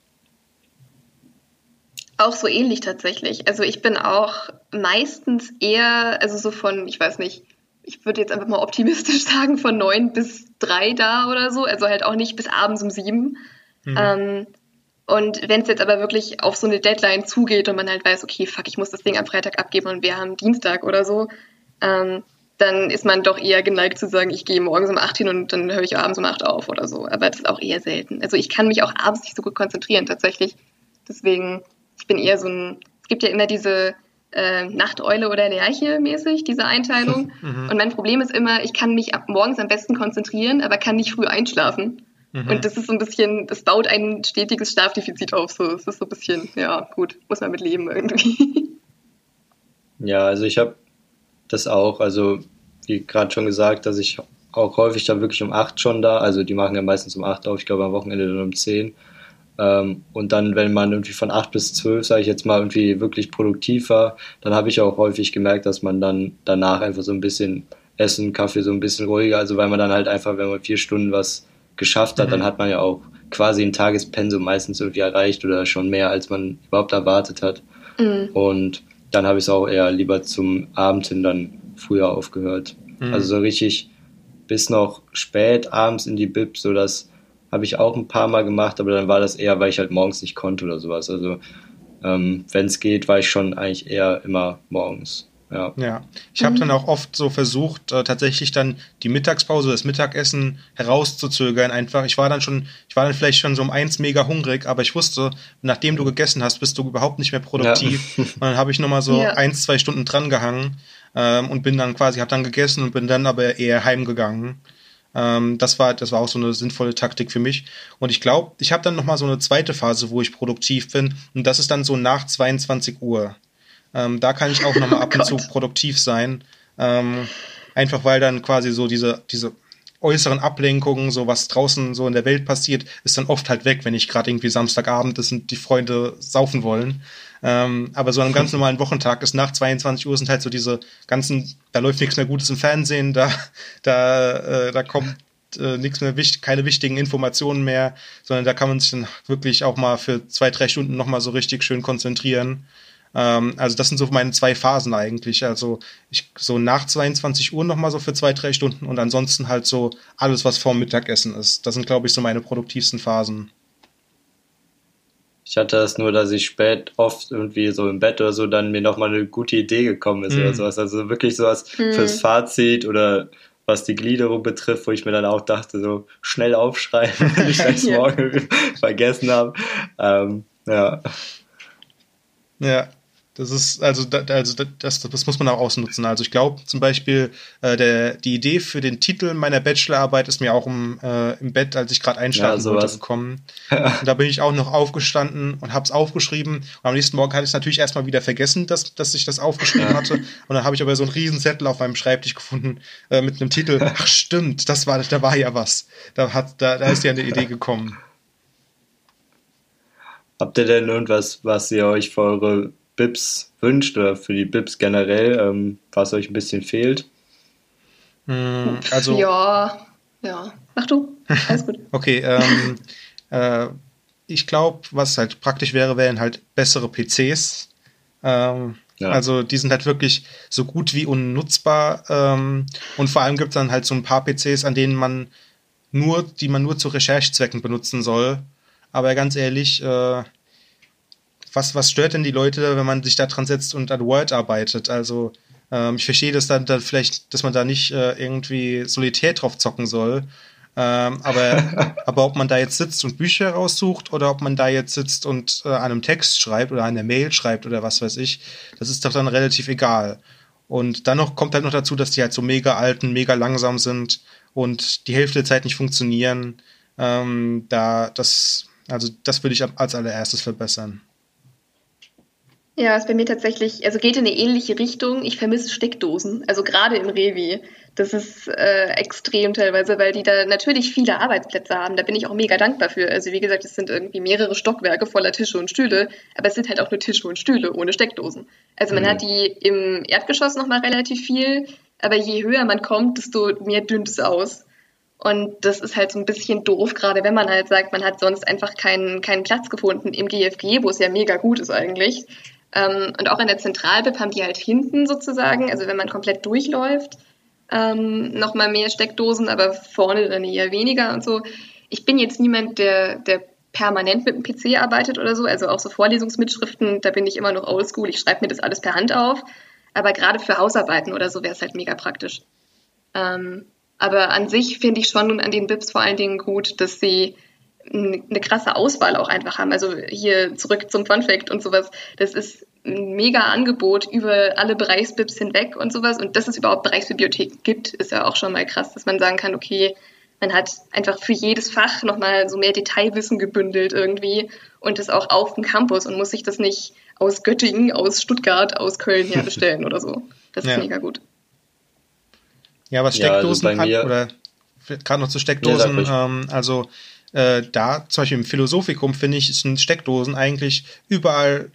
Auch so ähnlich tatsächlich. Also ich bin auch meistens eher, also so von, ich weiß nicht, ich würde jetzt einfach mal optimistisch sagen, von neun bis drei da oder so. Also halt auch nicht bis abends um sieben. Mhm. Ähm, und wenn es jetzt aber wirklich auf so eine Deadline zugeht und man halt weiß, okay, fuck, ich muss das Ding am Freitag abgeben und wir haben Dienstag oder so, ähm, dann ist man doch eher geneigt zu sagen, ich gehe morgens um acht hin und dann höre ich abends um acht auf oder so. Aber das ist auch eher selten. Also ich kann mich auch abends nicht so gut konzentrieren tatsächlich. Deswegen ich bin eher so ein, es gibt ja immer diese äh, Nachteule oder Lerche mäßig, diese Einteilung. Mhm. Und mein Problem ist immer, ich kann mich ab morgens am besten konzentrieren, aber kann nicht früh einschlafen. Mhm. Und das ist so ein bisschen, das baut ein stetiges Schlafdefizit auf. So, es ist so ein bisschen, ja, gut, muss man mit leben irgendwie. Ja, also ich habe das auch, also wie gerade schon gesagt, dass ich auch häufig da wirklich um acht schon da, also die machen ja meistens um acht auf, ich glaube am Wochenende dann um zehn. Ähm, und dann, wenn man irgendwie von acht bis zwölf, sage ich jetzt mal, irgendwie wirklich produktiv war, dann habe ich auch häufig gemerkt, dass man dann danach einfach so ein bisschen Essen, Kaffee so ein bisschen ruhiger, also weil man dann halt einfach, wenn man vier Stunden was geschafft hat, mhm. dann hat man ja auch quasi ein Tagespensum meistens irgendwie erreicht oder schon mehr, als man überhaupt erwartet hat. Mhm. Und dann habe ich es auch eher lieber zum Abend hin dann früher aufgehört. Mhm. Also so richtig bis noch spät abends in die Bib, so das habe ich auch ein paar Mal gemacht, aber dann war das eher, weil ich halt morgens nicht konnte oder sowas. Also ähm, wenn es geht, war ich schon eigentlich eher immer morgens. Ja. ja. Ich habe mhm. dann auch oft so versucht, äh, tatsächlich dann die Mittagspause, das Mittagessen herauszuzögern. Einfach, ich war dann schon, ich war dann vielleicht schon so um eins mega hungrig, aber ich wusste, nachdem du gegessen hast, bist du überhaupt nicht mehr produktiv. Ja. Und dann habe ich nochmal so ja. eins, zwei Stunden dran gehangen ähm, und bin dann quasi, habe dann gegessen und bin dann aber eher heimgegangen. Ähm, das war, das war auch so eine sinnvolle Taktik für mich. Und ich glaube, ich habe dann noch mal so eine zweite Phase, wo ich produktiv bin, und das ist dann so nach 22 Uhr. Ähm, da kann ich auch noch mal ab und zu produktiv sein, ähm, einfach weil dann quasi so diese diese äußeren Ablenkungen, so was draußen so in der Welt passiert, ist dann oft halt weg, wenn ich gerade irgendwie Samstagabend ist und die Freunde saufen wollen. Ähm, aber so an einem ganz normalen Wochentag ist nach 22 Uhr sind halt so diese ganzen, da läuft nichts mehr Gutes im Fernsehen, da, da, äh, da kommt äh, nichts mehr wichtig, keine wichtigen Informationen mehr, sondern da kann man sich dann wirklich auch mal für zwei, drei Stunden nochmal so richtig schön konzentrieren. Ähm, also das sind so meine zwei Phasen eigentlich. Also ich so nach 22 Uhr nochmal so für zwei, drei Stunden und ansonsten halt so alles, was vorm Mittagessen ist. Das sind, glaube ich, so meine produktivsten Phasen. Ich hatte das nur, dass ich spät oft irgendwie so im Bett oder so dann mir nochmal eine gute Idee gekommen ist mhm. oder sowas. Also wirklich sowas mhm. fürs Fazit oder was die Gliederung betrifft, wo ich mir dann auch dachte, so schnell aufschreiben, wenn ich das ja. morgen vergessen habe. Ähm, ja. Ja, das ist, also, da, also das, das muss man auch ausnutzen. Also ich glaube zum Beispiel, äh, der, die Idee für den Titel meiner Bachelorarbeit ist mir auch im, äh, im Bett, als ich gerade einschlafen ja, wollte, gekommen. und da bin ich auch noch aufgestanden und habe es aufgeschrieben. Und am nächsten Morgen hatte ich es natürlich erstmal wieder vergessen, dass, dass ich das aufgeschrieben hatte. Und dann habe ich aber so einen riesen Zettel auf meinem Schreibtisch gefunden äh, mit einem Titel. Ach stimmt, das war, da war ja was. Da, hat, da, da ist ja eine Idee gekommen. Habt ihr denn irgendwas, was ihr euch für eure Bips wünscht oder für die Bips generell, ähm, was euch ein bisschen fehlt? Hm, also ja, ja. Mach du. Alles gut. okay, ähm, äh, ich glaube, was halt praktisch wäre, wären halt bessere PCs. Ähm, ja. Also die sind halt wirklich so gut wie unnutzbar. Ähm, und vor allem gibt es dann halt so ein paar PCs, an denen man nur, die man nur zu Recherchezwecken benutzen soll. Aber ganz ehrlich, äh, was, was stört denn die Leute, wenn man sich da dran setzt und an Word arbeitet? Also ähm, ich verstehe, dass dann, dann vielleicht, dass man da nicht äh, irgendwie Solitär drauf zocken soll. Ähm, aber, aber ob man da jetzt sitzt und Bücher raussucht oder ob man da jetzt sitzt und äh, an einem Text schreibt oder an der Mail schreibt oder was weiß ich, das ist doch dann relativ egal. Und dann noch kommt halt noch dazu, dass die halt so mega alten, mega langsam sind und die Hälfte der Zeit nicht funktionieren. Ähm, da, das, also das würde ich als allererstes verbessern. Ja, ist bei mir tatsächlich, also geht in eine ähnliche Richtung. Ich vermisse Steckdosen, also gerade im Revi. Das ist äh, extrem teilweise, weil die da natürlich viele Arbeitsplätze haben. Da bin ich auch mega dankbar für. Also wie gesagt, es sind irgendwie mehrere Stockwerke voller Tische und Stühle, aber es sind halt auch nur Tische und Stühle ohne Steckdosen. Also man mhm. hat die im Erdgeschoss nochmal relativ viel, aber je höher man kommt, desto mehr dünnt es aus. Und das ist halt so ein bisschen doof, gerade wenn man halt sagt, man hat sonst einfach keinen, keinen Platz gefunden im GFG, wo es ja mega gut ist eigentlich. Ähm, und auch in der Zentralbib haben die halt hinten sozusagen, also wenn man komplett durchläuft, ähm, nochmal mehr Steckdosen, aber vorne dann eher weniger und so. Ich bin jetzt niemand, der, der permanent mit dem PC arbeitet oder so, also auch so Vorlesungsmitschriften, da bin ich immer noch oldschool, ich schreibe mir das alles per Hand auf. Aber gerade für Hausarbeiten oder so wäre es halt mega praktisch. Ähm, aber an sich finde ich schon an den BIPs vor allen Dingen gut, dass sie eine krasse Auswahl auch einfach haben. Also hier zurück zum Fun Fact und sowas. Das ist ein mega Angebot über alle Bereichsbips hinweg und sowas. Und dass es überhaupt Bereichsbibliothek gibt, ist ja auch schon mal krass, dass man sagen kann, okay, man hat einfach für jedes Fach nochmal so mehr Detailwissen gebündelt irgendwie und das auch auf dem Campus und muss sich das nicht aus Göttingen, aus Stuttgart, aus Köln her bestellen oder so. Das ist ja. mega gut. Ja, was Steckdosen ja, also hat, oder gerade noch zu Steckdosen, ja, ähm, also äh, da, zum Beispiel im Philosophikum, finde ich, sind Steckdosen eigentlich überall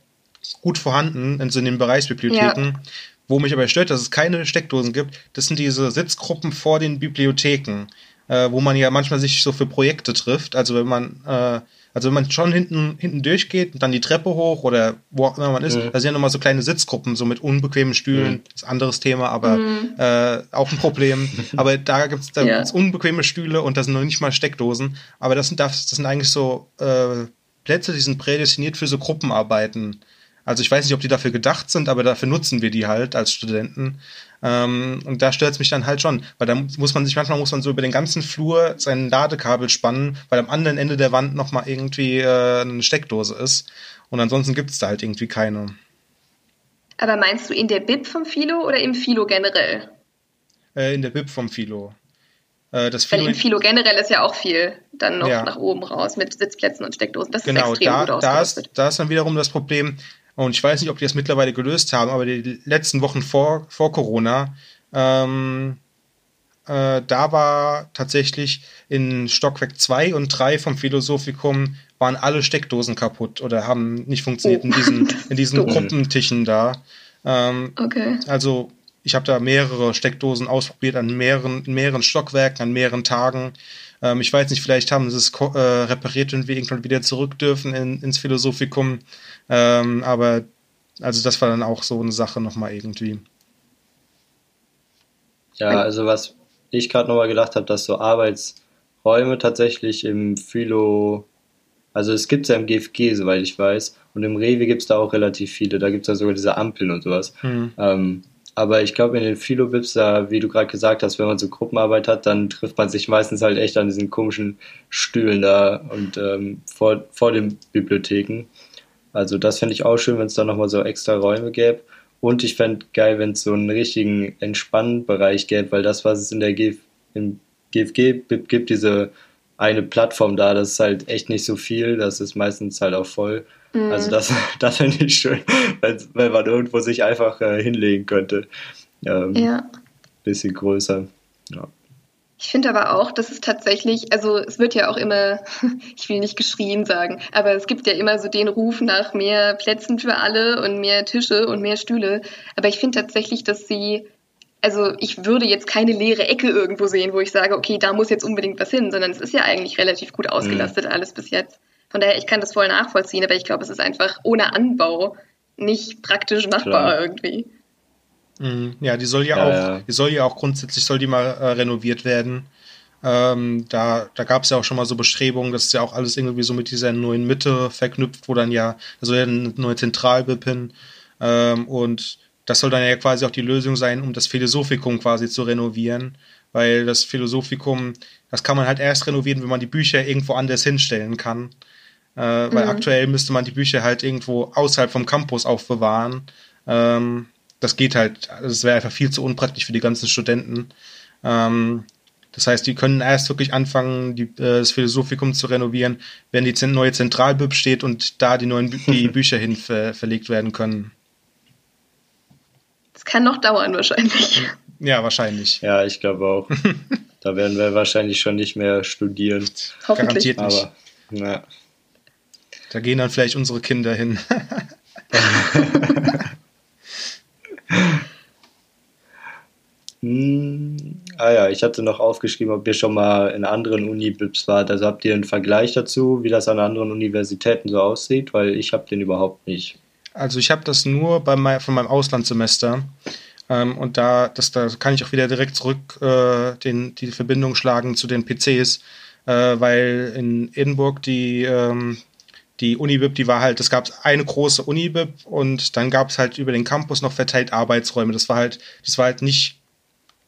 gut vorhanden, in so den Bereichsbibliotheken. Ja. Wo mich aber stört, dass es keine Steckdosen gibt, das sind diese Sitzgruppen vor den Bibliotheken, äh, wo man ja manchmal sich so für Projekte trifft. Also wenn man äh, Also wenn man schon hinten, hinten durchgeht und dann die Treppe hoch oder wo auch immer man ist, mhm. da sind ja nochmal so kleine Sitzgruppen, so mit unbequemen Stühlen, mhm. das ist ein anderes Thema, aber mhm. äh, auch ein Problem. aber da gibt es da ja. unbequeme Stühle und da sind noch nicht mal Steckdosen. Aber das sind, das, das sind eigentlich so äh, Plätze, die sind prädestiniert für so Gruppenarbeiten. Also ich weiß nicht, ob die dafür gedacht sind, aber dafür nutzen wir die halt als Studenten. Ähm, und da stört es mich dann halt schon, weil da muss man sich, manchmal muss man so über den ganzen Flur sein Ladekabel spannen, weil am anderen Ende der Wand nochmal irgendwie äh, eine Steckdose ist. Und ansonsten gibt es da halt irgendwie keine. Aber meinst du in der Bib vom Philo oder im Philo generell? Äh, in der Bib vom Philo. Äh, das Philo Weil im Philo generell ist ja auch viel dann noch ja. nach oben raus mit Sitzplätzen und Steckdosen. Das genau, ist extrem da, gut da ist, da ist dann wiederum das Problem, und ich weiß nicht, ob die das mittlerweile gelöst haben, aber die letzten Wochen vor, vor Corona, ähm, äh, da war tatsächlich in Stockwerk 2 und 3 vom Philosophikum waren alle Steckdosen kaputt oder haben nicht funktioniert oh. in diesen, in diesen Gruppentischen da. Ähm, okay. Also ich habe da mehrere Steckdosen ausprobiert an mehreren, mehreren Stockwerken, an mehreren Tagen. Ähm, ich weiß nicht, vielleicht haben sie es äh, repariert und wir irgendwann wieder zurück dürfen in, ins Philosophikum. Ähm, aber also das war dann auch so eine Sache nochmal irgendwie. Ja, also was ich gerade nochmal gedacht habe, dass so Arbeitsräume tatsächlich im Philo, also es gibt es ja im GFG, soweit ich weiß, und im Rewe gibt es da auch relativ viele, da gibt es ja sogar diese Ampeln und sowas. Mhm. Ähm, aber ich glaube, in den Philo-Bips, da, wie du gerade gesagt hast, wenn man so Gruppenarbeit hat, dann trifft man sich meistens halt echt an diesen komischen Stühlen da und ähm, vor, vor den Bibliotheken. Also das fände ich auch schön, wenn es da nochmal so extra Räume gäbe. Und ich fände geil, wenn es so einen richtigen Entspannbereich gäbe, weil das, was es in der GF, im GFG gibt, diese eine Plattform da, das ist halt echt nicht so viel, das ist meistens halt auch voll. Mhm. Also das, das fände ich schön, wenn, wenn man irgendwo sich einfach äh, hinlegen könnte. Ähm, ja. Bisschen größer. Ja. Ich finde aber auch, dass es tatsächlich, also es wird ja auch immer, ich will nicht geschrien sagen, aber es gibt ja immer so den Ruf nach mehr Plätzen für alle und mehr Tische und mehr Stühle. Aber ich finde tatsächlich, dass sie, also ich würde jetzt keine leere Ecke irgendwo sehen, wo ich sage, okay, da muss jetzt unbedingt was hin, sondern es ist ja eigentlich relativ gut ausgelastet mhm. alles bis jetzt. Von daher, ich kann das voll nachvollziehen, aber ich glaube, es ist einfach ohne Anbau nicht praktisch machbar Klar. irgendwie. Mhm. Ja, die soll ja, ja, auch, die soll ja auch grundsätzlich soll die mal äh, renoviert werden. Ähm, da da gab es ja auch schon mal so Bestrebungen, dass ja auch alles irgendwie so mit dieser neuen Mitte verknüpft, wo dann ja, da soll ja eine neue Zentralbib hin. Ähm, und das soll dann ja quasi auch die Lösung sein, um das Philosophikum quasi zu renovieren. Weil das Philosophikum, das kann man halt erst renovieren, wenn man die Bücher irgendwo anders hinstellen kann. Äh, weil mhm. aktuell müsste man die Bücher halt irgendwo außerhalb vom Campus aufbewahren. Ähm, das geht halt, das wäre einfach viel zu unpraktisch für die ganzen Studenten. Ähm, das heißt, die können erst wirklich anfangen, die, äh, das Philosophikum zu renovieren, wenn die neue Zentralbib steht und da die neuen Bü die Bücher hin ver verlegt werden können. Das kann noch dauern wahrscheinlich. Ja, wahrscheinlich. Ja, ich glaube auch. da werden wir wahrscheinlich schon nicht mehr studieren. Hoffentlich. Garantiert nicht. Aber, na. Da gehen dann vielleicht unsere Kinder hin. Hm, ah ja, ich hatte noch aufgeschrieben, ob ihr schon mal in anderen Uni-Bips wart. Also habt ihr einen Vergleich dazu, wie das an anderen Universitäten so aussieht? Weil ich habe den überhaupt nicht. Also ich habe das nur bei mein, von meinem Auslandssemester. Ähm, und da, das, da kann ich auch wieder direkt zurück äh, den, die Verbindung schlagen zu den PCs, äh, weil in Edinburgh die, ähm, die Unibib, die war halt, es gab eine große Unibib und dann gab es halt über den Campus noch verteilt Arbeitsräume. Das war halt, das war halt nicht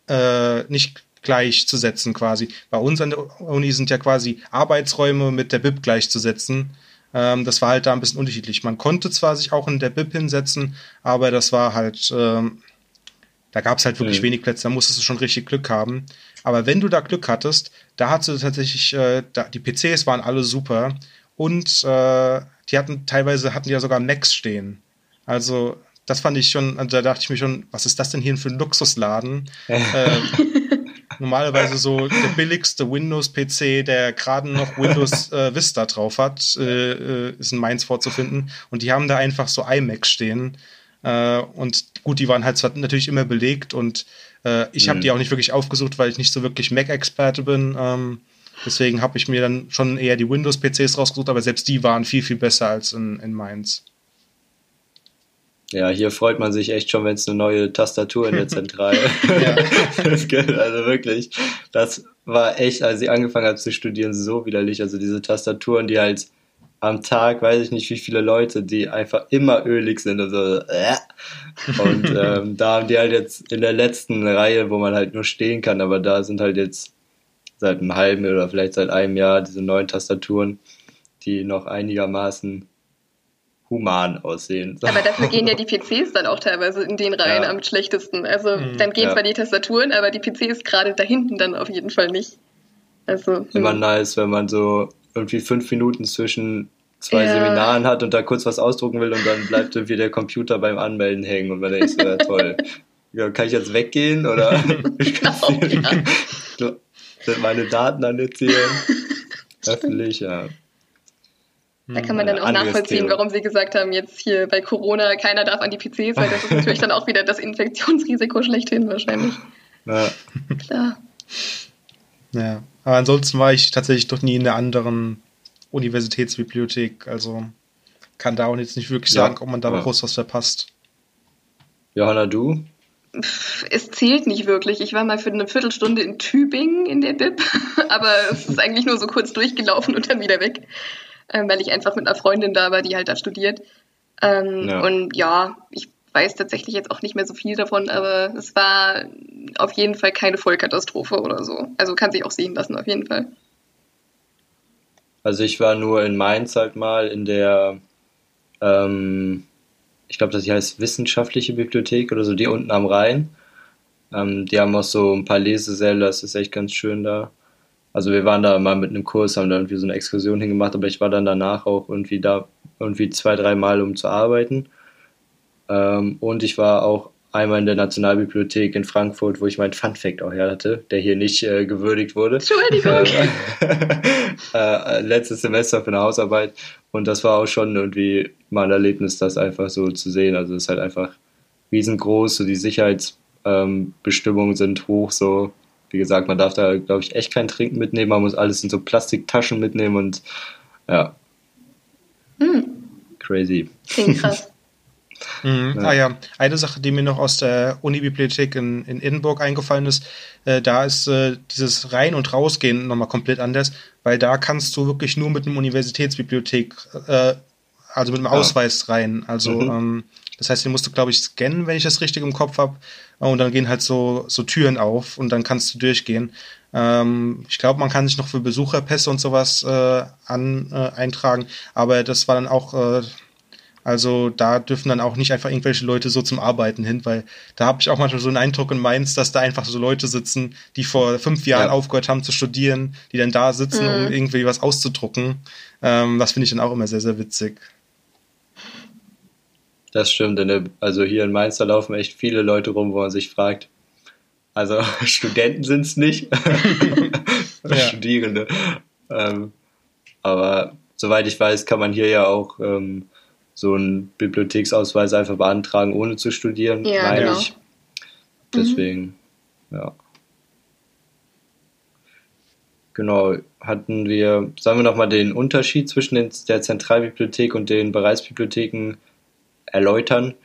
äh, nicht gleichzusetzen quasi. Bei uns an der Uni sind ja quasi Arbeitsräume mit der BIP gleichzusetzen. Ähm, das war halt da ein bisschen unterschiedlich. Man konnte zwar sich auch in der BIP hinsetzen, aber das war halt, ähm, da gab es halt wirklich mhm. wenig Plätze, da musstest du schon richtig Glück haben. Aber wenn du da Glück hattest, da hattest du tatsächlich, äh, da, die PCs waren alle super und äh, die hatten teilweise hatten die ja sogar Macs stehen. Also das fand ich schon, also da dachte ich mir schon, was ist das denn hier für ein Luxusladen? ähm, normalerweise so der billigste Windows-PC, der gerade noch Windows äh, Vista drauf hat, äh, äh, ist in Mainz vorzufinden. Und die haben da einfach so iMacs stehen. Äh, und gut, die waren halt zwar natürlich immer belegt und äh, ich habe mhm. die auch nicht wirklich aufgesucht, weil ich nicht so wirklich Mac-Experte bin. Ähm, Deswegen habe ich mir dann schon eher die Windows-PCs rausgesucht, aber selbst die waren viel, viel besser als in, in Mainz. Ja, hier freut man sich echt schon, wenn es eine neue Tastatur in der Zentrale gibt. also wirklich, das war echt, als ich angefangen habe zu studieren, so widerlich. Also diese Tastaturen, die halt am Tag, weiß ich nicht, wie viele Leute, die einfach immer ölig sind und so. Äh. Und ähm, da haben die halt jetzt in der letzten Reihe, wo man halt nur stehen kann, aber da sind halt jetzt seit einem halben oder vielleicht seit einem Jahr diese neuen Tastaturen, die noch einigermaßen human aussehen. Aber dafür gehen ja die PCs dann auch teilweise in den Reihen ja. am schlechtesten. Also mhm. dann gehen ja. zwar die Tastaturen, aber die PCs gerade da hinten dann auf jeden Fall nicht. Also, hm. Immer nice, wenn man so irgendwie fünf Minuten zwischen zwei ja. Seminaren hat und da kurz was ausdrucken will und dann bleibt irgendwie der Computer beim Anmelden hängen und man denkt so, ja toll. Ja, kann ich jetzt weggehen oder genau, ja. sind meine Daten an der Öffentlich, ja. Da kann man dann auch nachvollziehen, Thema. warum sie gesagt haben, jetzt hier bei Corona, keiner darf an die PCs, weil das ist natürlich dann auch wieder das Infektionsrisiko schlechthin wahrscheinlich. Ja. Klar. Ja, aber ansonsten war ich tatsächlich doch nie in der anderen Universitätsbibliothek, also kann da auch jetzt nicht wirklich ja. sagen, ob man da ja. groß was verpasst. Johanna, du? Es zählt nicht wirklich. Ich war mal für eine Viertelstunde in Tübingen in der Bib, aber es ist eigentlich nur so kurz durchgelaufen und dann wieder weg ähm, weil ich einfach mit einer Freundin da war, die halt da studiert. Ähm, ja. Und ja, ich weiß tatsächlich jetzt auch nicht mehr so viel davon, aber es war auf jeden Fall keine Vollkatastrophe oder so. Also kann sich auch sehen lassen, auf jeden Fall. Also ich war nur in Mainz halt mal in der, ähm, ich glaube, das heißt Wissenschaftliche Bibliothek oder so, die unten am Rhein. Ähm, die haben auch so ein paar Lesesäle, das ist echt ganz schön da. Also wir waren da mal mit einem Kurs, haben da irgendwie so eine Exkursion hingemacht, aber ich war dann danach auch irgendwie da irgendwie zwei, drei Mal, um zu arbeiten. Ähm, und ich war auch einmal in der Nationalbibliothek in Frankfurt, wo ich meinen Fun Fact auch her hatte, der hier nicht äh, gewürdigt wurde. Entschuldigung. äh, letztes Semester für eine Hausarbeit. Und das war auch schon irgendwie mal ein Erlebnis, das einfach so zu sehen. Also es ist halt einfach riesengroß, so die Sicherheitsbestimmungen ähm, sind hoch, so wie gesagt, man darf da, glaube ich, echt kein Trinken mitnehmen. Man muss alles in so Plastiktaschen mitnehmen und ja. Hm. Crazy. Klingt krass. Mhm. Ja. Ah ja, eine Sache, die mir noch aus der Unibibliothek in, in Edinburgh eingefallen ist, äh, da ist äh, dieses Rein- und Rausgehen nochmal komplett anders, weil da kannst du wirklich nur mit einem Universitätsbibliothek, äh, also mit einem Ausweis rein. Also mhm. ähm, das heißt, den musst du, glaube ich, scannen, wenn ich das richtig im Kopf habe. Und dann gehen halt so, so Türen auf und dann kannst du durchgehen. Ähm, ich glaube, man kann sich noch für Besucherpässe und sowas äh, an, äh, eintragen, aber das war dann auch, äh, also da dürfen dann auch nicht einfach irgendwelche Leute so zum Arbeiten hin, weil da habe ich auch manchmal so einen Eindruck in Mainz, dass da einfach so Leute sitzen, die vor fünf Jahren ja. aufgehört haben zu studieren, die dann da sitzen, mhm. um irgendwie was auszudrucken. Ähm, das finde ich dann auch immer sehr, sehr witzig. Das stimmt. Der, also hier in Mainz, da laufen echt viele Leute rum, wo man sich fragt, also Studenten sind es nicht, Studierende. Ähm, aber soweit ich weiß, kann man hier ja auch ähm, so einen Bibliotheksausweis einfach beantragen, ohne zu studieren, ja, meine genau. ich. Deswegen, mhm. ja. Genau, hatten wir, sagen wir nochmal den Unterschied zwischen den, der Zentralbibliothek und den Bereichsbibliotheken erläutern.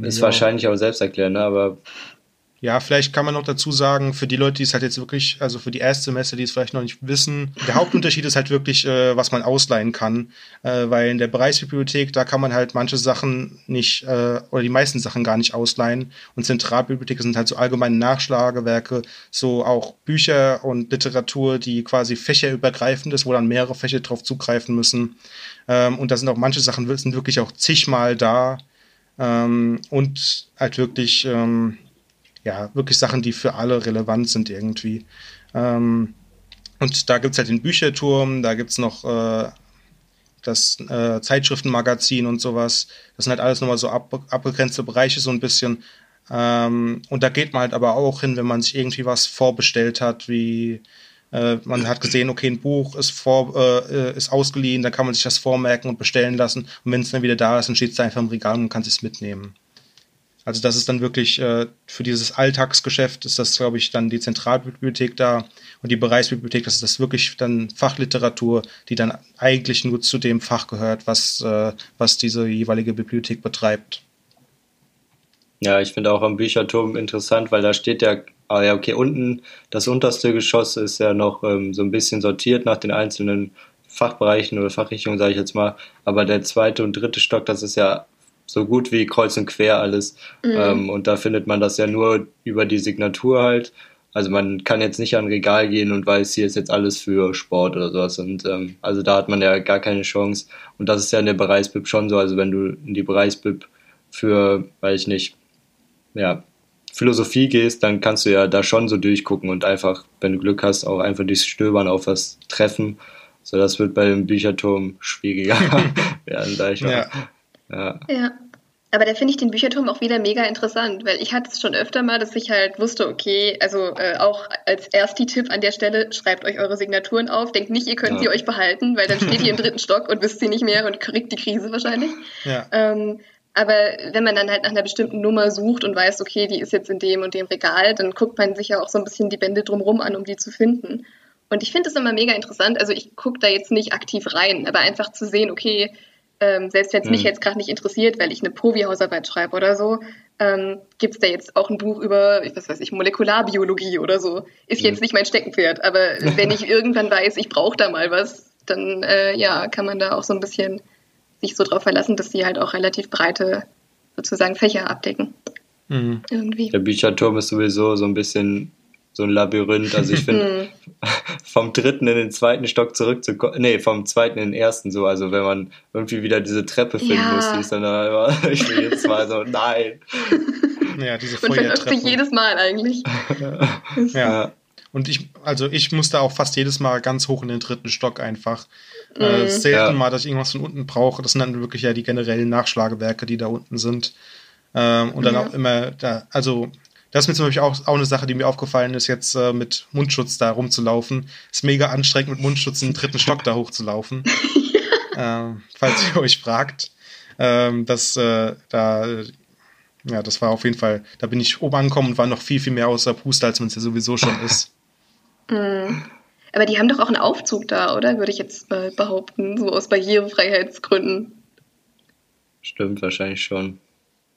Ist ja. wahrscheinlich auch selbst erklären, ne? aber ja, vielleicht kann man noch dazu sagen, für die Leute, die es halt jetzt wirklich, also für die Erstsemester, die es vielleicht noch nicht wissen, der Hauptunterschied ist halt wirklich, äh, was man ausleihen kann. Äh, weil in der Bereichsbibliothek, da kann man halt manche Sachen nicht, äh, oder die meisten Sachen gar nicht ausleihen. Und Zentralbibliotheken sind halt so allgemeine Nachschlagewerke, so auch Bücher und Literatur, die quasi fächerübergreifend ist, wo dann mehrere Fächer drauf zugreifen müssen. Ähm, und da sind auch manche Sachen sind wirklich auch zigmal da. Ähm, und halt wirklich, ähm, ja, wirklich Sachen, die für alle relevant sind irgendwie. Ähm, und da gibt es halt den Bücherturm, da gibt es noch äh, das äh, Zeitschriftenmagazin und sowas. Das sind halt alles nochmal so ab, abgegrenzte Bereiche so ein bisschen. Ähm, und da geht man halt aber auch hin, wenn man sich irgendwie was vorbestellt hat, wie äh, man hat gesehen, okay, ein Buch ist, vor, äh, ist ausgeliehen, dann kann man sich das vormerken und bestellen lassen. Und wenn es dann wieder da ist, dann steht es da einfach im Regal und kann es mitnehmen. Also das ist dann wirklich äh, für dieses Alltagsgeschäft ist das, glaube ich, dann die Zentralbibliothek da und die Bereichsbibliothek, das ist das wirklich dann Fachliteratur, die dann eigentlich nur zu dem Fach gehört, was, äh, was diese jeweilige Bibliothek betreibt. Ja, ich finde auch am Bücherturm interessant, weil da steht ja, ah ja, okay, unten, das unterste Geschoss ist ja noch ähm, so ein bisschen sortiert nach den einzelnen Fachbereichen oder Fachrichtungen, sage ich jetzt mal. Aber der zweite und dritte Stock, das ist ja so gut wie kreuz und quer alles. Mhm. Ähm, und da findet man das ja nur über die Signatur halt. Also man kann jetzt nicht an ein Regal gehen und weiß, hier ist jetzt alles für Sport oder sowas. Und ähm, also da hat man ja gar keine Chance. Und das ist ja in der Bereichsbib schon so. Also wenn du in die Bereichsbib für, weiß ich nicht, ja, Philosophie gehst, dann kannst du ja da schon so durchgucken und einfach, wenn du Glück hast, auch einfach durchs Stöbern auf was treffen. So, das wird bei dem Bücherturm schwieriger werden, da ich ja. Ja. ja. Aber da finde ich den Bücherturm auch wieder mega interessant, weil ich hatte es schon öfter mal, dass ich halt wusste, okay, also äh, auch als Ersti-Tipp an der Stelle, schreibt euch eure Signaturen auf. Denkt nicht, ihr könnt ja. sie euch behalten, weil dann steht ihr im dritten Stock und wisst sie nicht mehr und kriegt die Krise wahrscheinlich. Ja. Ähm, aber wenn man dann halt nach einer bestimmten Nummer sucht und weiß, okay, die ist jetzt in dem und dem Regal, dann guckt man sich ja auch so ein bisschen die Bände drumherum an, um die zu finden. Und ich finde es immer mega interessant. Also ich gucke da jetzt nicht aktiv rein, aber einfach zu sehen, okay, ähm, selbst wenn es mich mhm. jetzt gerade nicht interessiert, weil ich eine Povi-Hausarbeit schreibe oder so, ähm, gibt es da jetzt auch ein Buch über, was weiß ich, Molekularbiologie oder so. Ist jetzt mhm. nicht mein Steckenpferd, aber wenn ich irgendwann weiß, ich brauche da mal was, dann äh, ja, kann man da auch so ein bisschen sich so drauf verlassen, dass die halt auch relativ breite sozusagen Fächer abdecken. Mhm. Irgendwie. Der Bücherturm ist sowieso so ein bisschen so ein Labyrinth. Also ich finde, vom dritten in den zweiten Stock zurückzukommen, nee, vom zweiten in den ersten so, also wenn man irgendwie wieder diese Treppe finden ja. muss, die ist dann immer, ich will jetzt mal so, nein. Ja, diese Man verläuft sich jedes Mal eigentlich. ja. Und ich, also ich musste auch fast jedes Mal ganz hoch in den dritten Stock einfach. Mm. Äh, selten ja. mal, dass ich irgendwas von unten brauche. Das sind dann wirklich ja die generellen Nachschlagewerke, die da unten sind. Ähm, und dann ja. auch immer da, also das ist mir zum Beispiel auch, auch eine Sache, die mir aufgefallen ist, jetzt äh, mit Mundschutz da rumzulaufen. Ist mega anstrengend, mit Mundschutz in den dritten Stock da hochzulaufen. äh, falls ihr euch fragt. Ähm, das, äh, da, ja, das war auf jeden Fall, da bin ich oben angekommen und war noch viel, viel mehr außer Puste, als man es ja sowieso schon ist. Mm. Aber die haben doch auch einen Aufzug da, oder? Würde ich jetzt mal behaupten, so aus Barrierefreiheitsgründen. Stimmt, wahrscheinlich schon.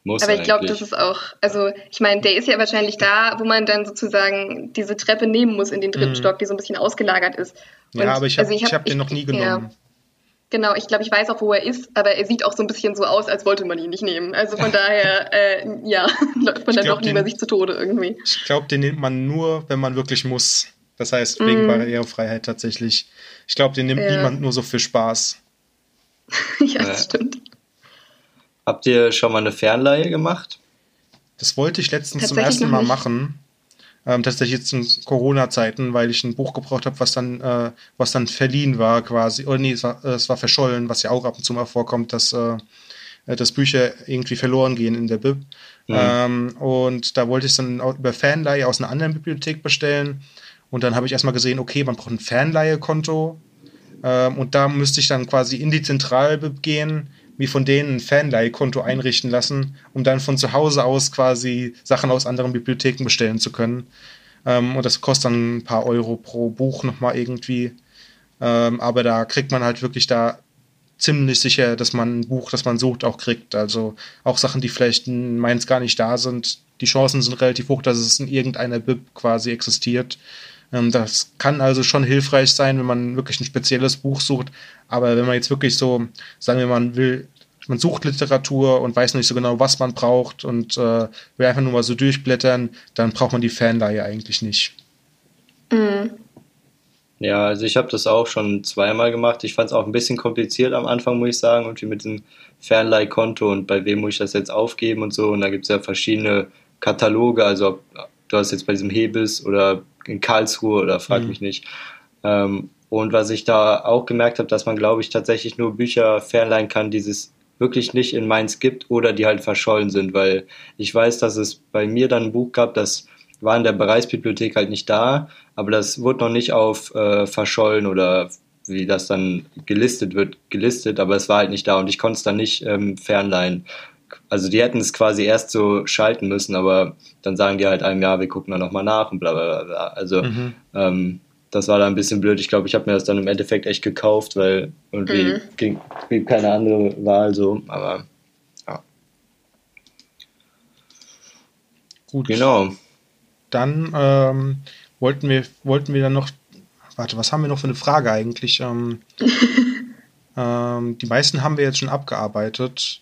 Muss Aber ich glaube, das ist auch, also ich meine, der ist ja wahrscheinlich da, wo man dann sozusagen diese Treppe nehmen muss in den dritten mhm. Stock, die so ein bisschen ausgelagert ist. Und ja, aber ich habe also hab, hab den noch nie genommen. Ja, genau, ich glaube, ich weiß auch, wo er ist, aber er sieht auch so ein bisschen so aus, als wollte man ihn nicht nehmen. Also von daher, äh, ja, läuft man dann doch lieber sich zu Tode irgendwie. Ich glaube, den nimmt man nur, wenn man wirklich muss. Das heißt, wegen mm. Barrierefreiheit tatsächlich. Ich glaube, den nimmt ja. niemand nur so für Spaß. ja, das stimmt. Habt ihr schon mal eine Fernleihe gemacht? Das wollte ich letztens zum ersten Mal machen. Ähm, tatsächlich jetzt in Corona-Zeiten, weil ich ein Buch gebraucht habe, was dann, äh, was dann verliehen war quasi. Oder nee, es war, es war verschollen, was ja auch ab und zu mal vorkommt, dass, äh, dass Bücher irgendwie verloren gehen in der Bib. Mhm. Ähm, und da wollte ich es dann über Fanleihe aus einer anderen Bibliothek bestellen. Und dann habe ich erstmal gesehen, okay, man braucht ein Fanleihe-Konto. Ähm, und da müsste ich dann quasi in die Zentralbib gehen, mir von denen ein Fanleihkonto einrichten lassen, um dann von zu Hause aus quasi Sachen aus anderen Bibliotheken bestellen zu können. Ähm, und das kostet dann ein paar Euro pro Buch nochmal irgendwie. Ähm, aber da kriegt man halt wirklich da ziemlich sicher, dass man ein Buch, das man sucht, auch kriegt. Also auch Sachen, die vielleicht in Mainz gar nicht da sind. Die Chancen sind relativ hoch, dass es in irgendeiner Bib quasi existiert. Ähm, das kann also schon hilfreich sein, wenn man wirklich ein spezielles Buch sucht. Aber wenn man jetzt wirklich so, sagen wir, man will, man sucht Literatur und weiß nicht so genau, was man braucht und äh, will einfach nur mal so durchblättern, dann braucht man die Fanleihe eigentlich nicht. Mhm. Ja, also ich habe das auch schon zweimal gemacht. Ich fand es auch ein bisschen kompliziert am Anfang, muss ich sagen, irgendwie mit dem Fernleihkonto und bei wem muss ich das jetzt aufgeben und so. Und da gibt es ja verschiedene Kataloge, also ob du hast jetzt bei diesem Hebels oder in Karlsruhe oder frag mhm. mich nicht. Ähm, und was ich da auch gemerkt habe, dass man, glaube ich, tatsächlich nur Bücher fernleihen kann, die es wirklich nicht in Mainz gibt oder die halt verschollen sind, weil ich weiß, dass es bei mir dann ein Buch gab, das war in der Bereichsbibliothek halt nicht da, aber das wurde noch nicht auf äh, verschollen oder wie das dann gelistet wird, gelistet, aber es war halt nicht da und ich konnte es dann nicht ähm, fernleihen. also die hätten es quasi erst so schalten müssen, aber dann sagen die halt einem, ja, wir gucken da nochmal nach und bla bla bla. Also mhm. ähm, das war da ein bisschen blöd. Ich glaube, ich habe mir das dann im Endeffekt echt gekauft, weil irgendwie mhm. ging, ging keine andere Wahl so, aber ja. Gut. Genau. Dann ähm, wollten wir wollten wir dann noch warte, was haben wir noch für eine Frage eigentlich? Ähm, ähm, die meisten haben wir jetzt schon abgearbeitet.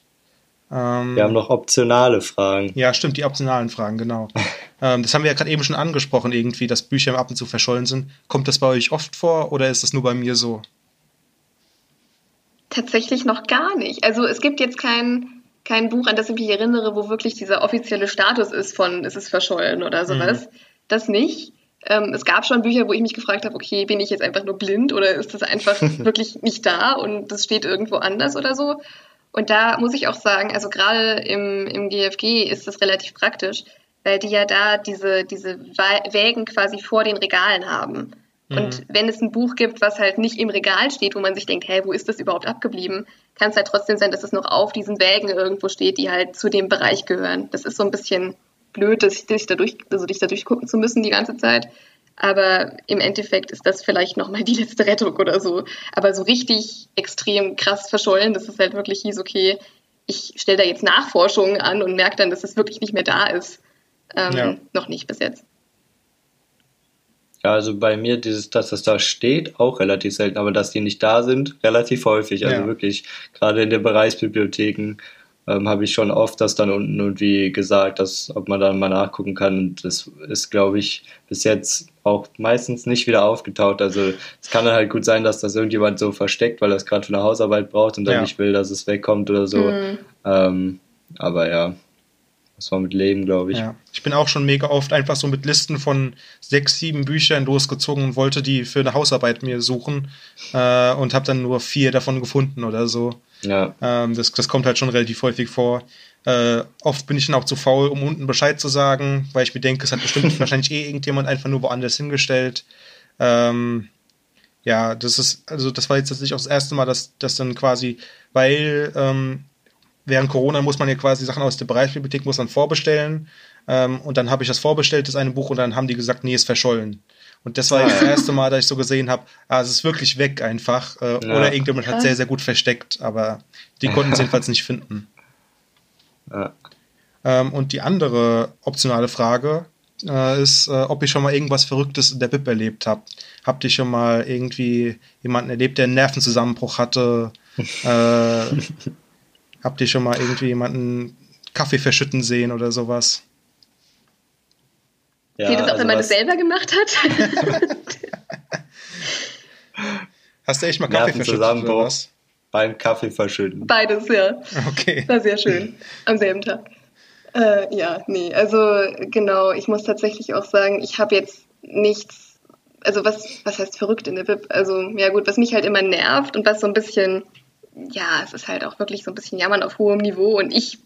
Ähm, wir haben noch optionale Fragen. Ja, stimmt, die optionalen Fragen, genau. ähm, das haben wir ja gerade eben schon angesprochen, irgendwie, dass Bücher ab und zu verschollen sind. Kommt das bei euch oft vor oder ist das nur bei mir so? Tatsächlich noch gar nicht. Also es gibt jetzt kein, kein Buch, an das ich mich erinnere, wo wirklich dieser offizielle Status ist von, ist es verschollen oder sowas. Mhm. Das nicht. Ähm, es gab schon Bücher, wo ich mich gefragt habe, okay, bin ich jetzt einfach nur blind oder ist das einfach wirklich nicht da und das steht irgendwo anders oder so? Und da muss ich auch sagen, also gerade im, im GFG ist das relativ praktisch, weil die ja da diese, diese Wägen quasi vor den Regalen haben. Mhm. Und wenn es ein Buch gibt, was halt nicht im Regal steht, wo man sich denkt, hey, wo ist das überhaupt abgeblieben, kann es halt trotzdem sein, dass es noch auf diesen Wägen irgendwo steht, die halt zu dem Bereich gehören. Das ist so ein bisschen blöd, dass dich dadurch, also dich da durchgucken zu müssen die ganze Zeit. Aber im Endeffekt ist das vielleicht nochmal die letzte Rettung oder so. Aber so richtig extrem krass verschollen, dass es halt wirklich hieß, okay, ich stelle da jetzt Nachforschungen an und merke dann, dass es wirklich nicht mehr da ist. Ähm, ja. Noch nicht bis jetzt. Ja, also bei mir dieses, dass das da steht, auch relativ selten, aber dass die nicht da sind, relativ häufig. Also ja. wirklich, gerade in den Bereichsbibliotheken ähm, habe ich schon oft das dann unten irgendwie gesagt, dass ob man dann mal nachgucken kann. Und das ist, glaube ich, bis jetzt auch meistens nicht wieder aufgetaucht. Also es kann dann halt gut sein, dass das irgendjemand so versteckt, weil er es gerade für eine Hausarbeit braucht und dann ja. nicht will, dass es wegkommt oder so. Mhm. Ähm, aber ja, das war mit Leben, glaube ich. Ja. Ich bin auch schon mega oft einfach so mit Listen von sechs, sieben Büchern losgezogen und wollte die für eine Hausarbeit mir suchen äh, und habe dann nur vier davon gefunden oder so. Ja. Ähm, das, das kommt halt schon relativ häufig vor. Äh, oft bin ich dann auch zu faul, um unten Bescheid zu sagen, weil ich mir denke, es hat bestimmt wahrscheinlich eh irgendjemand einfach nur woanders hingestellt. Ähm, ja, das ist, also das war jetzt tatsächlich auch das erste Mal, dass das dann quasi, weil ähm, während Corona muss man ja quasi Sachen aus der Bereichsbibliothek muss man vorbestellen. Ähm, und dann habe ich das vorbestellt, das eine Buch, und dann haben die gesagt, nee, ist verschollen. Und das war ah, das erste Mal, dass ich so gesehen habe, ah, es ist wirklich weg einfach. Äh, ja. Oder irgendjemand hat sehr, sehr gut versteckt, aber die konnten es jedenfalls nicht finden. Ja. Ähm, und die andere optionale Frage äh, ist, äh, ob ich schon mal irgendwas Verrücktes in der Bib erlebt habe. Habt ihr schon mal irgendwie jemanden erlebt, der einen Nervenzusammenbruch hatte? Äh, habt ihr schon mal irgendwie jemanden Kaffee verschütten sehen oder sowas? Ja, Geht es auch, also wenn man das selber gemacht hat? Hast du echt mal Kaffee verschüttet oder was? Beim Kaffee verschütten. Beides, ja. Okay. War sehr schön. Am selben Tag. Äh, ja, nee, also genau, ich muss tatsächlich auch sagen, ich habe jetzt nichts, also was, was heißt verrückt in der Bib? Also, ja gut, was mich halt immer nervt und was so ein bisschen, ja, es ist halt auch wirklich so ein bisschen Jammern auf hohem Niveau und ich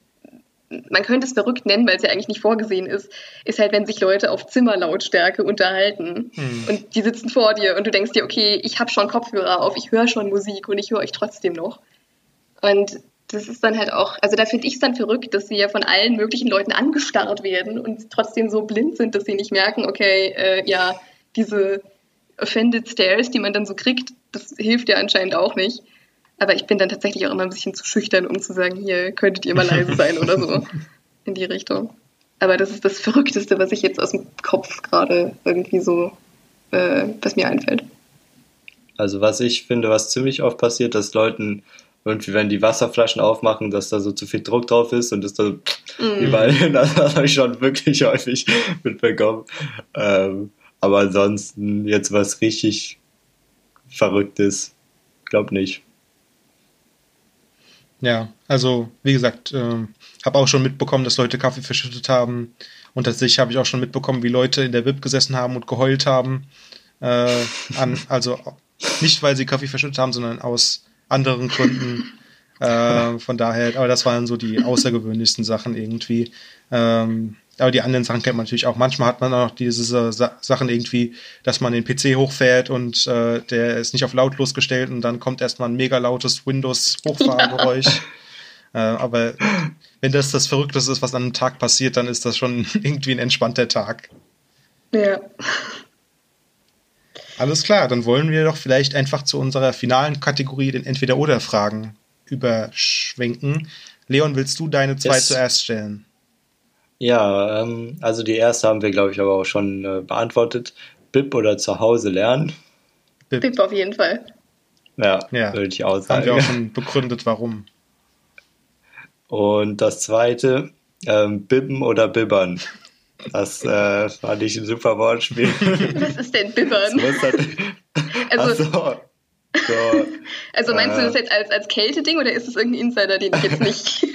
man könnte es verrückt nennen, weil es ja eigentlich nicht vorgesehen ist, ist halt, wenn sich Leute auf Zimmerlautstärke unterhalten hm. und die sitzen vor dir und du denkst dir, okay, ich habe schon Kopfhörer auf, ich höre schon Musik und ich höre euch trotzdem noch. Und das ist dann halt auch, also da finde ich es dann verrückt, dass sie ja von allen möglichen Leuten angestarrt werden und trotzdem so blind sind, dass sie nicht merken, okay, äh, ja, diese offended stares, die man dann so kriegt, das hilft ja anscheinend auch nicht. Aber ich bin dann tatsächlich auch immer ein bisschen zu schüchtern, um zu sagen, hier könntet ihr mal leise sein oder so. In die Richtung. Aber das ist das Verrückteste, was ich jetzt aus dem Kopf gerade irgendwie so, äh, was mir einfällt. Also was ich finde, was ziemlich oft passiert, dass Leuten irgendwie, wenn die Wasserflaschen aufmachen, dass da so zu viel Druck drauf ist und das da mm. überall hin, das habe ich schon wirklich häufig mitbekommen. Ähm, aber ansonsten jetzt was richtig Verrücktes, glaub nicht. Ja, also wie gesagt, äh, habe auch schon mitbekommen, dass Leute Kaffee verschüttet haben. Und tatsächlich habe ich auch schon mitbekommen, wie Leute in der VIP gesessen haben und geheult haben. Äh, an, also nicht, weil sie Kaffee verschüttet haben, sondern aus anderen Gründen. Äh, von daher, aber das waren so die außergewöhnlichsten Sachen irgendwie. Ähm, aber die anderen Sachen kennt man natürlich auch. Manchmal hat man auch diese Sa Sachen irgendwie, dass man den PC hochfährt und äh, der ist nicht auf lautlos gestellt und dann kommt erstmal ein mega lautes Windows-Hochfahrgeräusch. Äh, aber wenn das das Verrückteste ist, was an einem Tag passiert, dann ist das schon irgendwie ein entspannter Tag. Ja. Alles klar, dann wollen wir doch vielleicht einfach zu unserer finalen Kategorie, den Entweder-Oder-Fragen, überschwenken. Leon, willst du deine zwei yes. zuerst stellen? Ja, ähm, also die erste haben wir, glaube ich, aber auch schon äh, beantwortet. BIP oder zu Hause lernen? BIP. BIP auf jeden Fall. Ja, ja. würde ich auch sagen. Haben wir auch schon begründet, warum. Und das zweite, ähm, Bibben oder Bibbern? Das äh, fand ich ein super Wortspiel. Was ist denn Bibbern? also, so. So, also meinst äh, du das jetzt als, als Kälte-Ding oder ist es irgendein Insider, den ich jetzt nicht.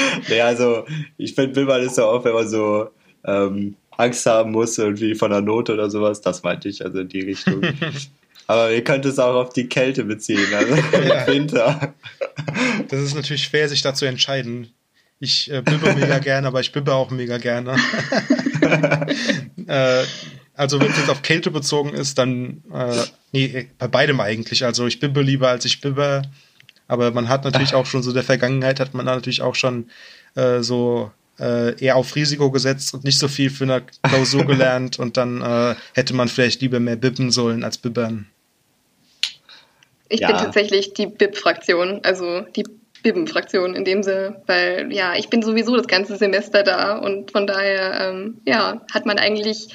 naja, also ich finde, Bibbern ist ja auch, wenn man so ähm, Angst haben muss, irgendwie von der Not oder sowas. Das meinte ich, also in die Richtung. Aber ihr könnt es auch auf die Kälte beziehen, also ja. Winter. Das ist natürlich schwer, sich da zu entscheiden. Ich äh, bibbe mega gerne, aber ich bibbe auch mega gerne. äh, also wenn es jetzt auf Kälte bezogen ist, dann äh, nee, bei beidem eigentlich. Also ich bibbe lieber, als ich bibbe. Aber man hat natürlich auch schon so der Vergangenheit hat man natürlich auch schon äh, so äh, eher auf Risiko gesetzt und nicht so viel für eine Klausur gelernt und dann äh, hätte man vielleicht lieber mehr bibben sollen als bibbern. Ich ja. bin tatsächlich die Bib-Fraktion, also die Bibben-Fraktion in dem Sinne, weil ja, ich bin sowieso das ganze Semester da und von daher, ähm, ja, hat man eigentlich,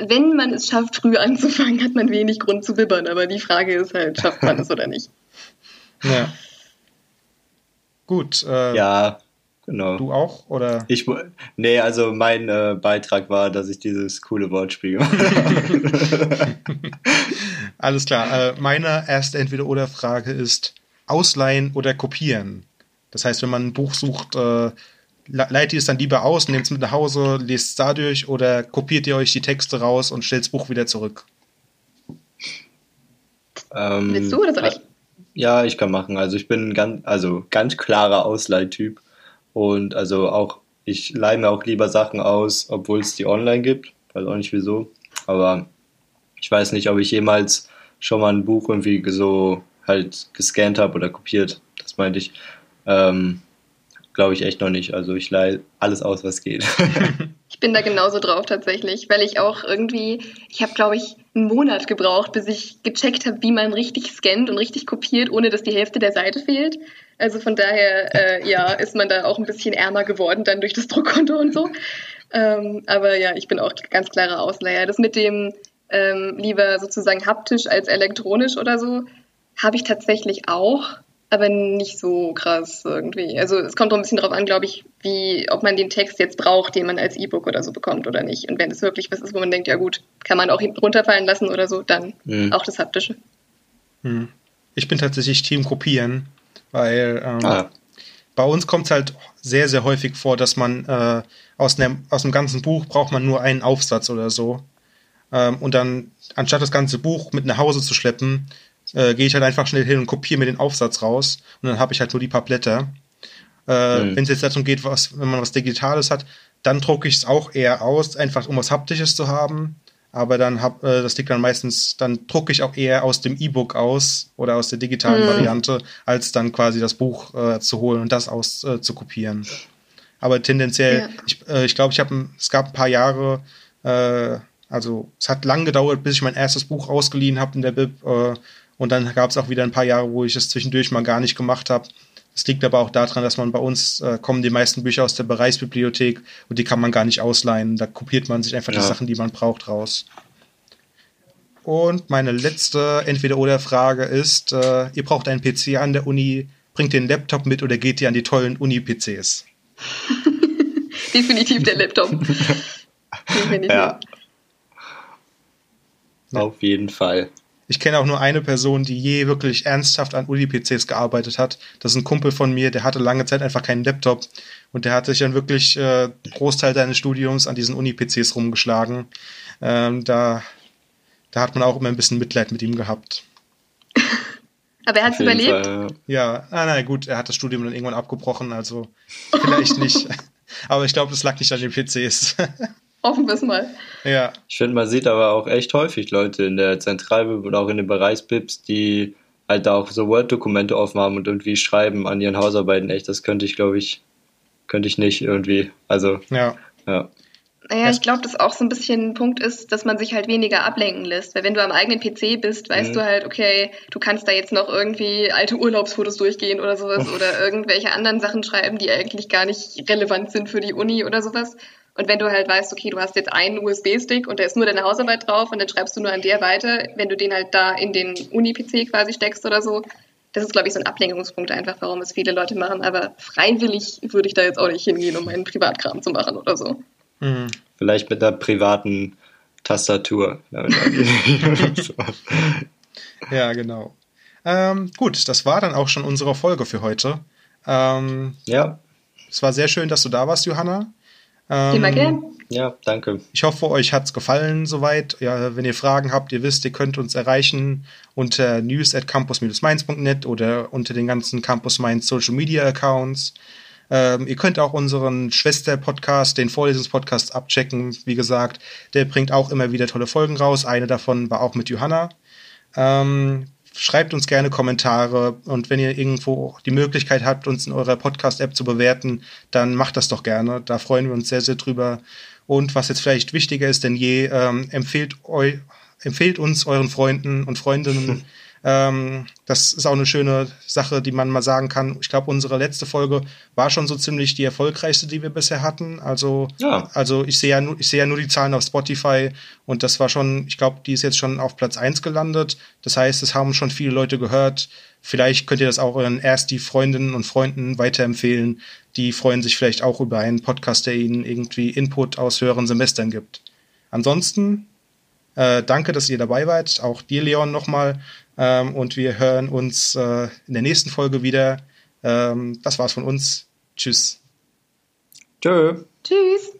wenn man es schafft, früh anzufangen, hat man wenig Grund zu bibbern, aber die Frage ist halt, schafft man es oder nicht. Ja. Gut. Äh, ja, genau. Du auch, oder? Ich, nee, also mein äh, Beitrag war, dass ich dieses coole Wortspiel gemacht habe. Alles klar. Äh, meine erste Entweder-Oder-Frage ist, ausleihen oder kopieren. Das heißt, wenn man ein Buch sucht, äh, leitet ihr es dann lieber aus, nehmt es mit nach Hause, lest es dadurch oder kopiert ihr euch die Texte raus und stellt das Buch wieder zurück? Ähm, Willst du oder soll ich? Ja, ich kann machen. Also ich bin ganz, also ganz klarer Ausleihtyp und also auch ich leihe mir auch lieber Sachen aus, obwohl es die online gibt. Weiß auch nicht wieso, aber ich weiß nicht, ob ich jemals schon mal ein Buch irgendwie so halt gescannt habe oder kopiert. Das meinte ich. Ähm, Glaube ich echt noch nicht. Also ich leihe alles aus, was geht. ich bin da genauso drauf tatsächlich, weil ich auch irgendwie, ich habe glaube ich einen Monat gebraucht, bis ich gecheckt habe, wie man richtig scannt und richtig kopiert, ohne dass die Hälfte der Seite fehlt. Also von daher, äh, ja, ist man da auch ein bisschen ärmer geworden dann durch das Druckkonto und so. Ähm, aber ja, ich bin auch ganz klarer Ausleiher. Das mit dem ähm, lieber sozusagen haptisch als elektronisch oder so, habe ich tatsächlich auch, aber nicht so krass irgendwie. Also es kommt auch ein bisschen darauf an, glaube ich, wie, ob man den Text jetzt braucht, den man als E-Book oder so bekommt oder nicht. Und wenn es wirklich was ist, wo man denkt, ja gut, kann man auch runterfallen lassen oder so, dann mhm. auch das Haptische. Mhm. Ich bin tatsächlich Team Kopieren, weil ähm, ah. bei uns kommt es halt sehr, sehr häufig vor, dass man äh, aus, einem, aus dem ganzen Buch braucht man nur einen Aufsatz oder so. Ähm, und dann, anstatt das ganze Buch mit nach Hause zu schleppen, äh, gehe ich halt einfach schnell hin und kopiere mir den Aufsatz raus und dann habe ich halt nur die paar Blätter. Äh, mhm. Wenn es jetzt darum geht, was, wenn man was Digitales hat, dann drucke ich es auch eher aus, einfach um was Haptisches zu haben. Aber dann hab, äh, das liegt dann meistens, dann drucke ich auch eher aus dem E-Book aus oder aus der digitalen mhm. Variante, als dann quasi das Buch äh, zu holen und das aus äh. Aber tendenziell, ja. ich, äh, ich glaube, ich habe, es gab ein paar Jahre, äh, also es hat lang gedauert, bis ich mein erstes Buch ausgeliehen habe in der Bib. Und dann gab es auch wieder ein paar Jahre, wo ich es zwischendurch mal gar nicht gemacht habe. Das liegt aber auch daran, dass man bei uns äh, kommen die meisten Bücher aus der Bereichsbibliothek und die kann man gar nicht ausleihen. Da kopiert man sich einfach ja. die Sachen, die man braucht, raus. Und meine letzte Entweder-Oder-Frage ist: äh, Ihr braucht einen PC an der Uni, bringt den Laptop mit oder geht ihr an die tollen Uni-PCs? Definitiv der Laptop. Definitiv. Ja. Auf jeden Fall. Ich kenne auch nur eine Person, die je wirklich ernsthaft an Uni-PCs gearbeitet hat. Das ist ein Kumpel von mir, der hatte lange Zeit einfach keinen Laptop und der hat sich dann wirklich äh, Großteil seines Studiums an diesen Uni-PCs rumgeschlagen. Ähm, da, da hat man auch immer ein bisschen Mitleid mit ihm gehabt. Aber er hat es überlebt? Fall, ja, ah, na gut, er hat das Studium dann irgendwann abgebrochen, also vielleicht nicht. Aber ich glaube, das lag nicht an den PCs. Hoffen wir es mal. Ja. Ich finde, man sieht aber auch echt häufig Leute in der Zentralbib und auch in den Bereichsbibs, die halt da auch so Word-Dokumente aufmachen und irgendwie schreiben an ihren Hausarbeiten. Echt, das könnte ich, glaube ich, könnte ich nicht irgendwie. Also, ja. ja. Naja, ich glaube, dass auch so ein bisschen ein Punkt ist, dass man sich halt weniger ablenken lässt. Weil wenn du am eigenen PC bist, weißt mhm. du halt, okay, du kannst da jetzt noch irgendwie alte Urlaubsfotos durchgehen oder sowas oder irgendwelche anderen Sachen schreiben, die eigentlich gar nicht relevant sind für die Uni oder sowas. Und wenn du halt weißt, okay, du hast jetzt einen USB-Stick und da ist nur deine Hausarbeit drauf und dann schreibst du nur an der weiter, wenn du den halt da in den Uni-PC quasi steckst oder so, das ist, glaube ich, so ein Ablenkungspunkt einfach, warum es viele Leute machen. Aber freiwillig würde ich da jetzt auch nicht hingehen, um meinen Privatkram zu machen oder so. Mhm. Vielleicht mit einer privaten Tastatur. ja, genau. Ähm, gut, das war dann auch schon unsere Folge für heute. Ähm, ja. Es war sehr schön, dass du da warst, Johanna. Ähm, Immer gern. Ja, danke. Ich hoffe, euch hat es gefallen soweit. Ja, wenn ihr Fragen habt, ihr wisst, ihr könnt uns erreichen unter news at campus-mainz.net oder unter den ganzen Campus Mainz Social Media Accounts. Ähm, ihr könnt auch unseren Schwester-Podcast, den Vorlesungspodcast abchecken. Wie gesagt, der bringt auch immer wieder tolle Folgen raus. Eine davon war auch mit Johanna. Ähm, schreibt uns gerne Kommentare und wenn ihr irgendwo die Möglichkeit habt, uns in eurer Podcast-App zu bewerten, dann macht das doch gerne. Da freuen wir uns sehr, sehr drüber. Und was jetzt vielleicht wichtiger ist denn je, ähm, empfehlt, eu, empfehlt uns euren Freunden und Freundinnen. Ähm, das ist auch eine schöne Sache, die man mal sagen kann. Ich glaube, unsere letzte Folge war schon so ziemlich die erfolgreichste, die wir bisher hatten. Also, ja. also ich sehe ja, nur, ich sehe ja nur die Zahlen auf Spotify und das war schon, ich glaube, die ist jetzt schon auf Platz eins gelandet. Das heißt, es haben schon viele Leute gehört. Vielleicht könnt ihr das auch euren erst die Freundinnen und Freunden weiterempfehlen. Die freuen sich vielleicht auch über einen Podcast, der ihnen irgendwie Input aus höheren Semestern gibt. Ansonsten äh, danke, dass ihr dabei wart. Auch dir, Leon, nochmal. Ähm, und wir hören uns äh, in der nächsten Folge wieder. Ähm, das war's von uns. Tschüss. Tschö. Tschüss.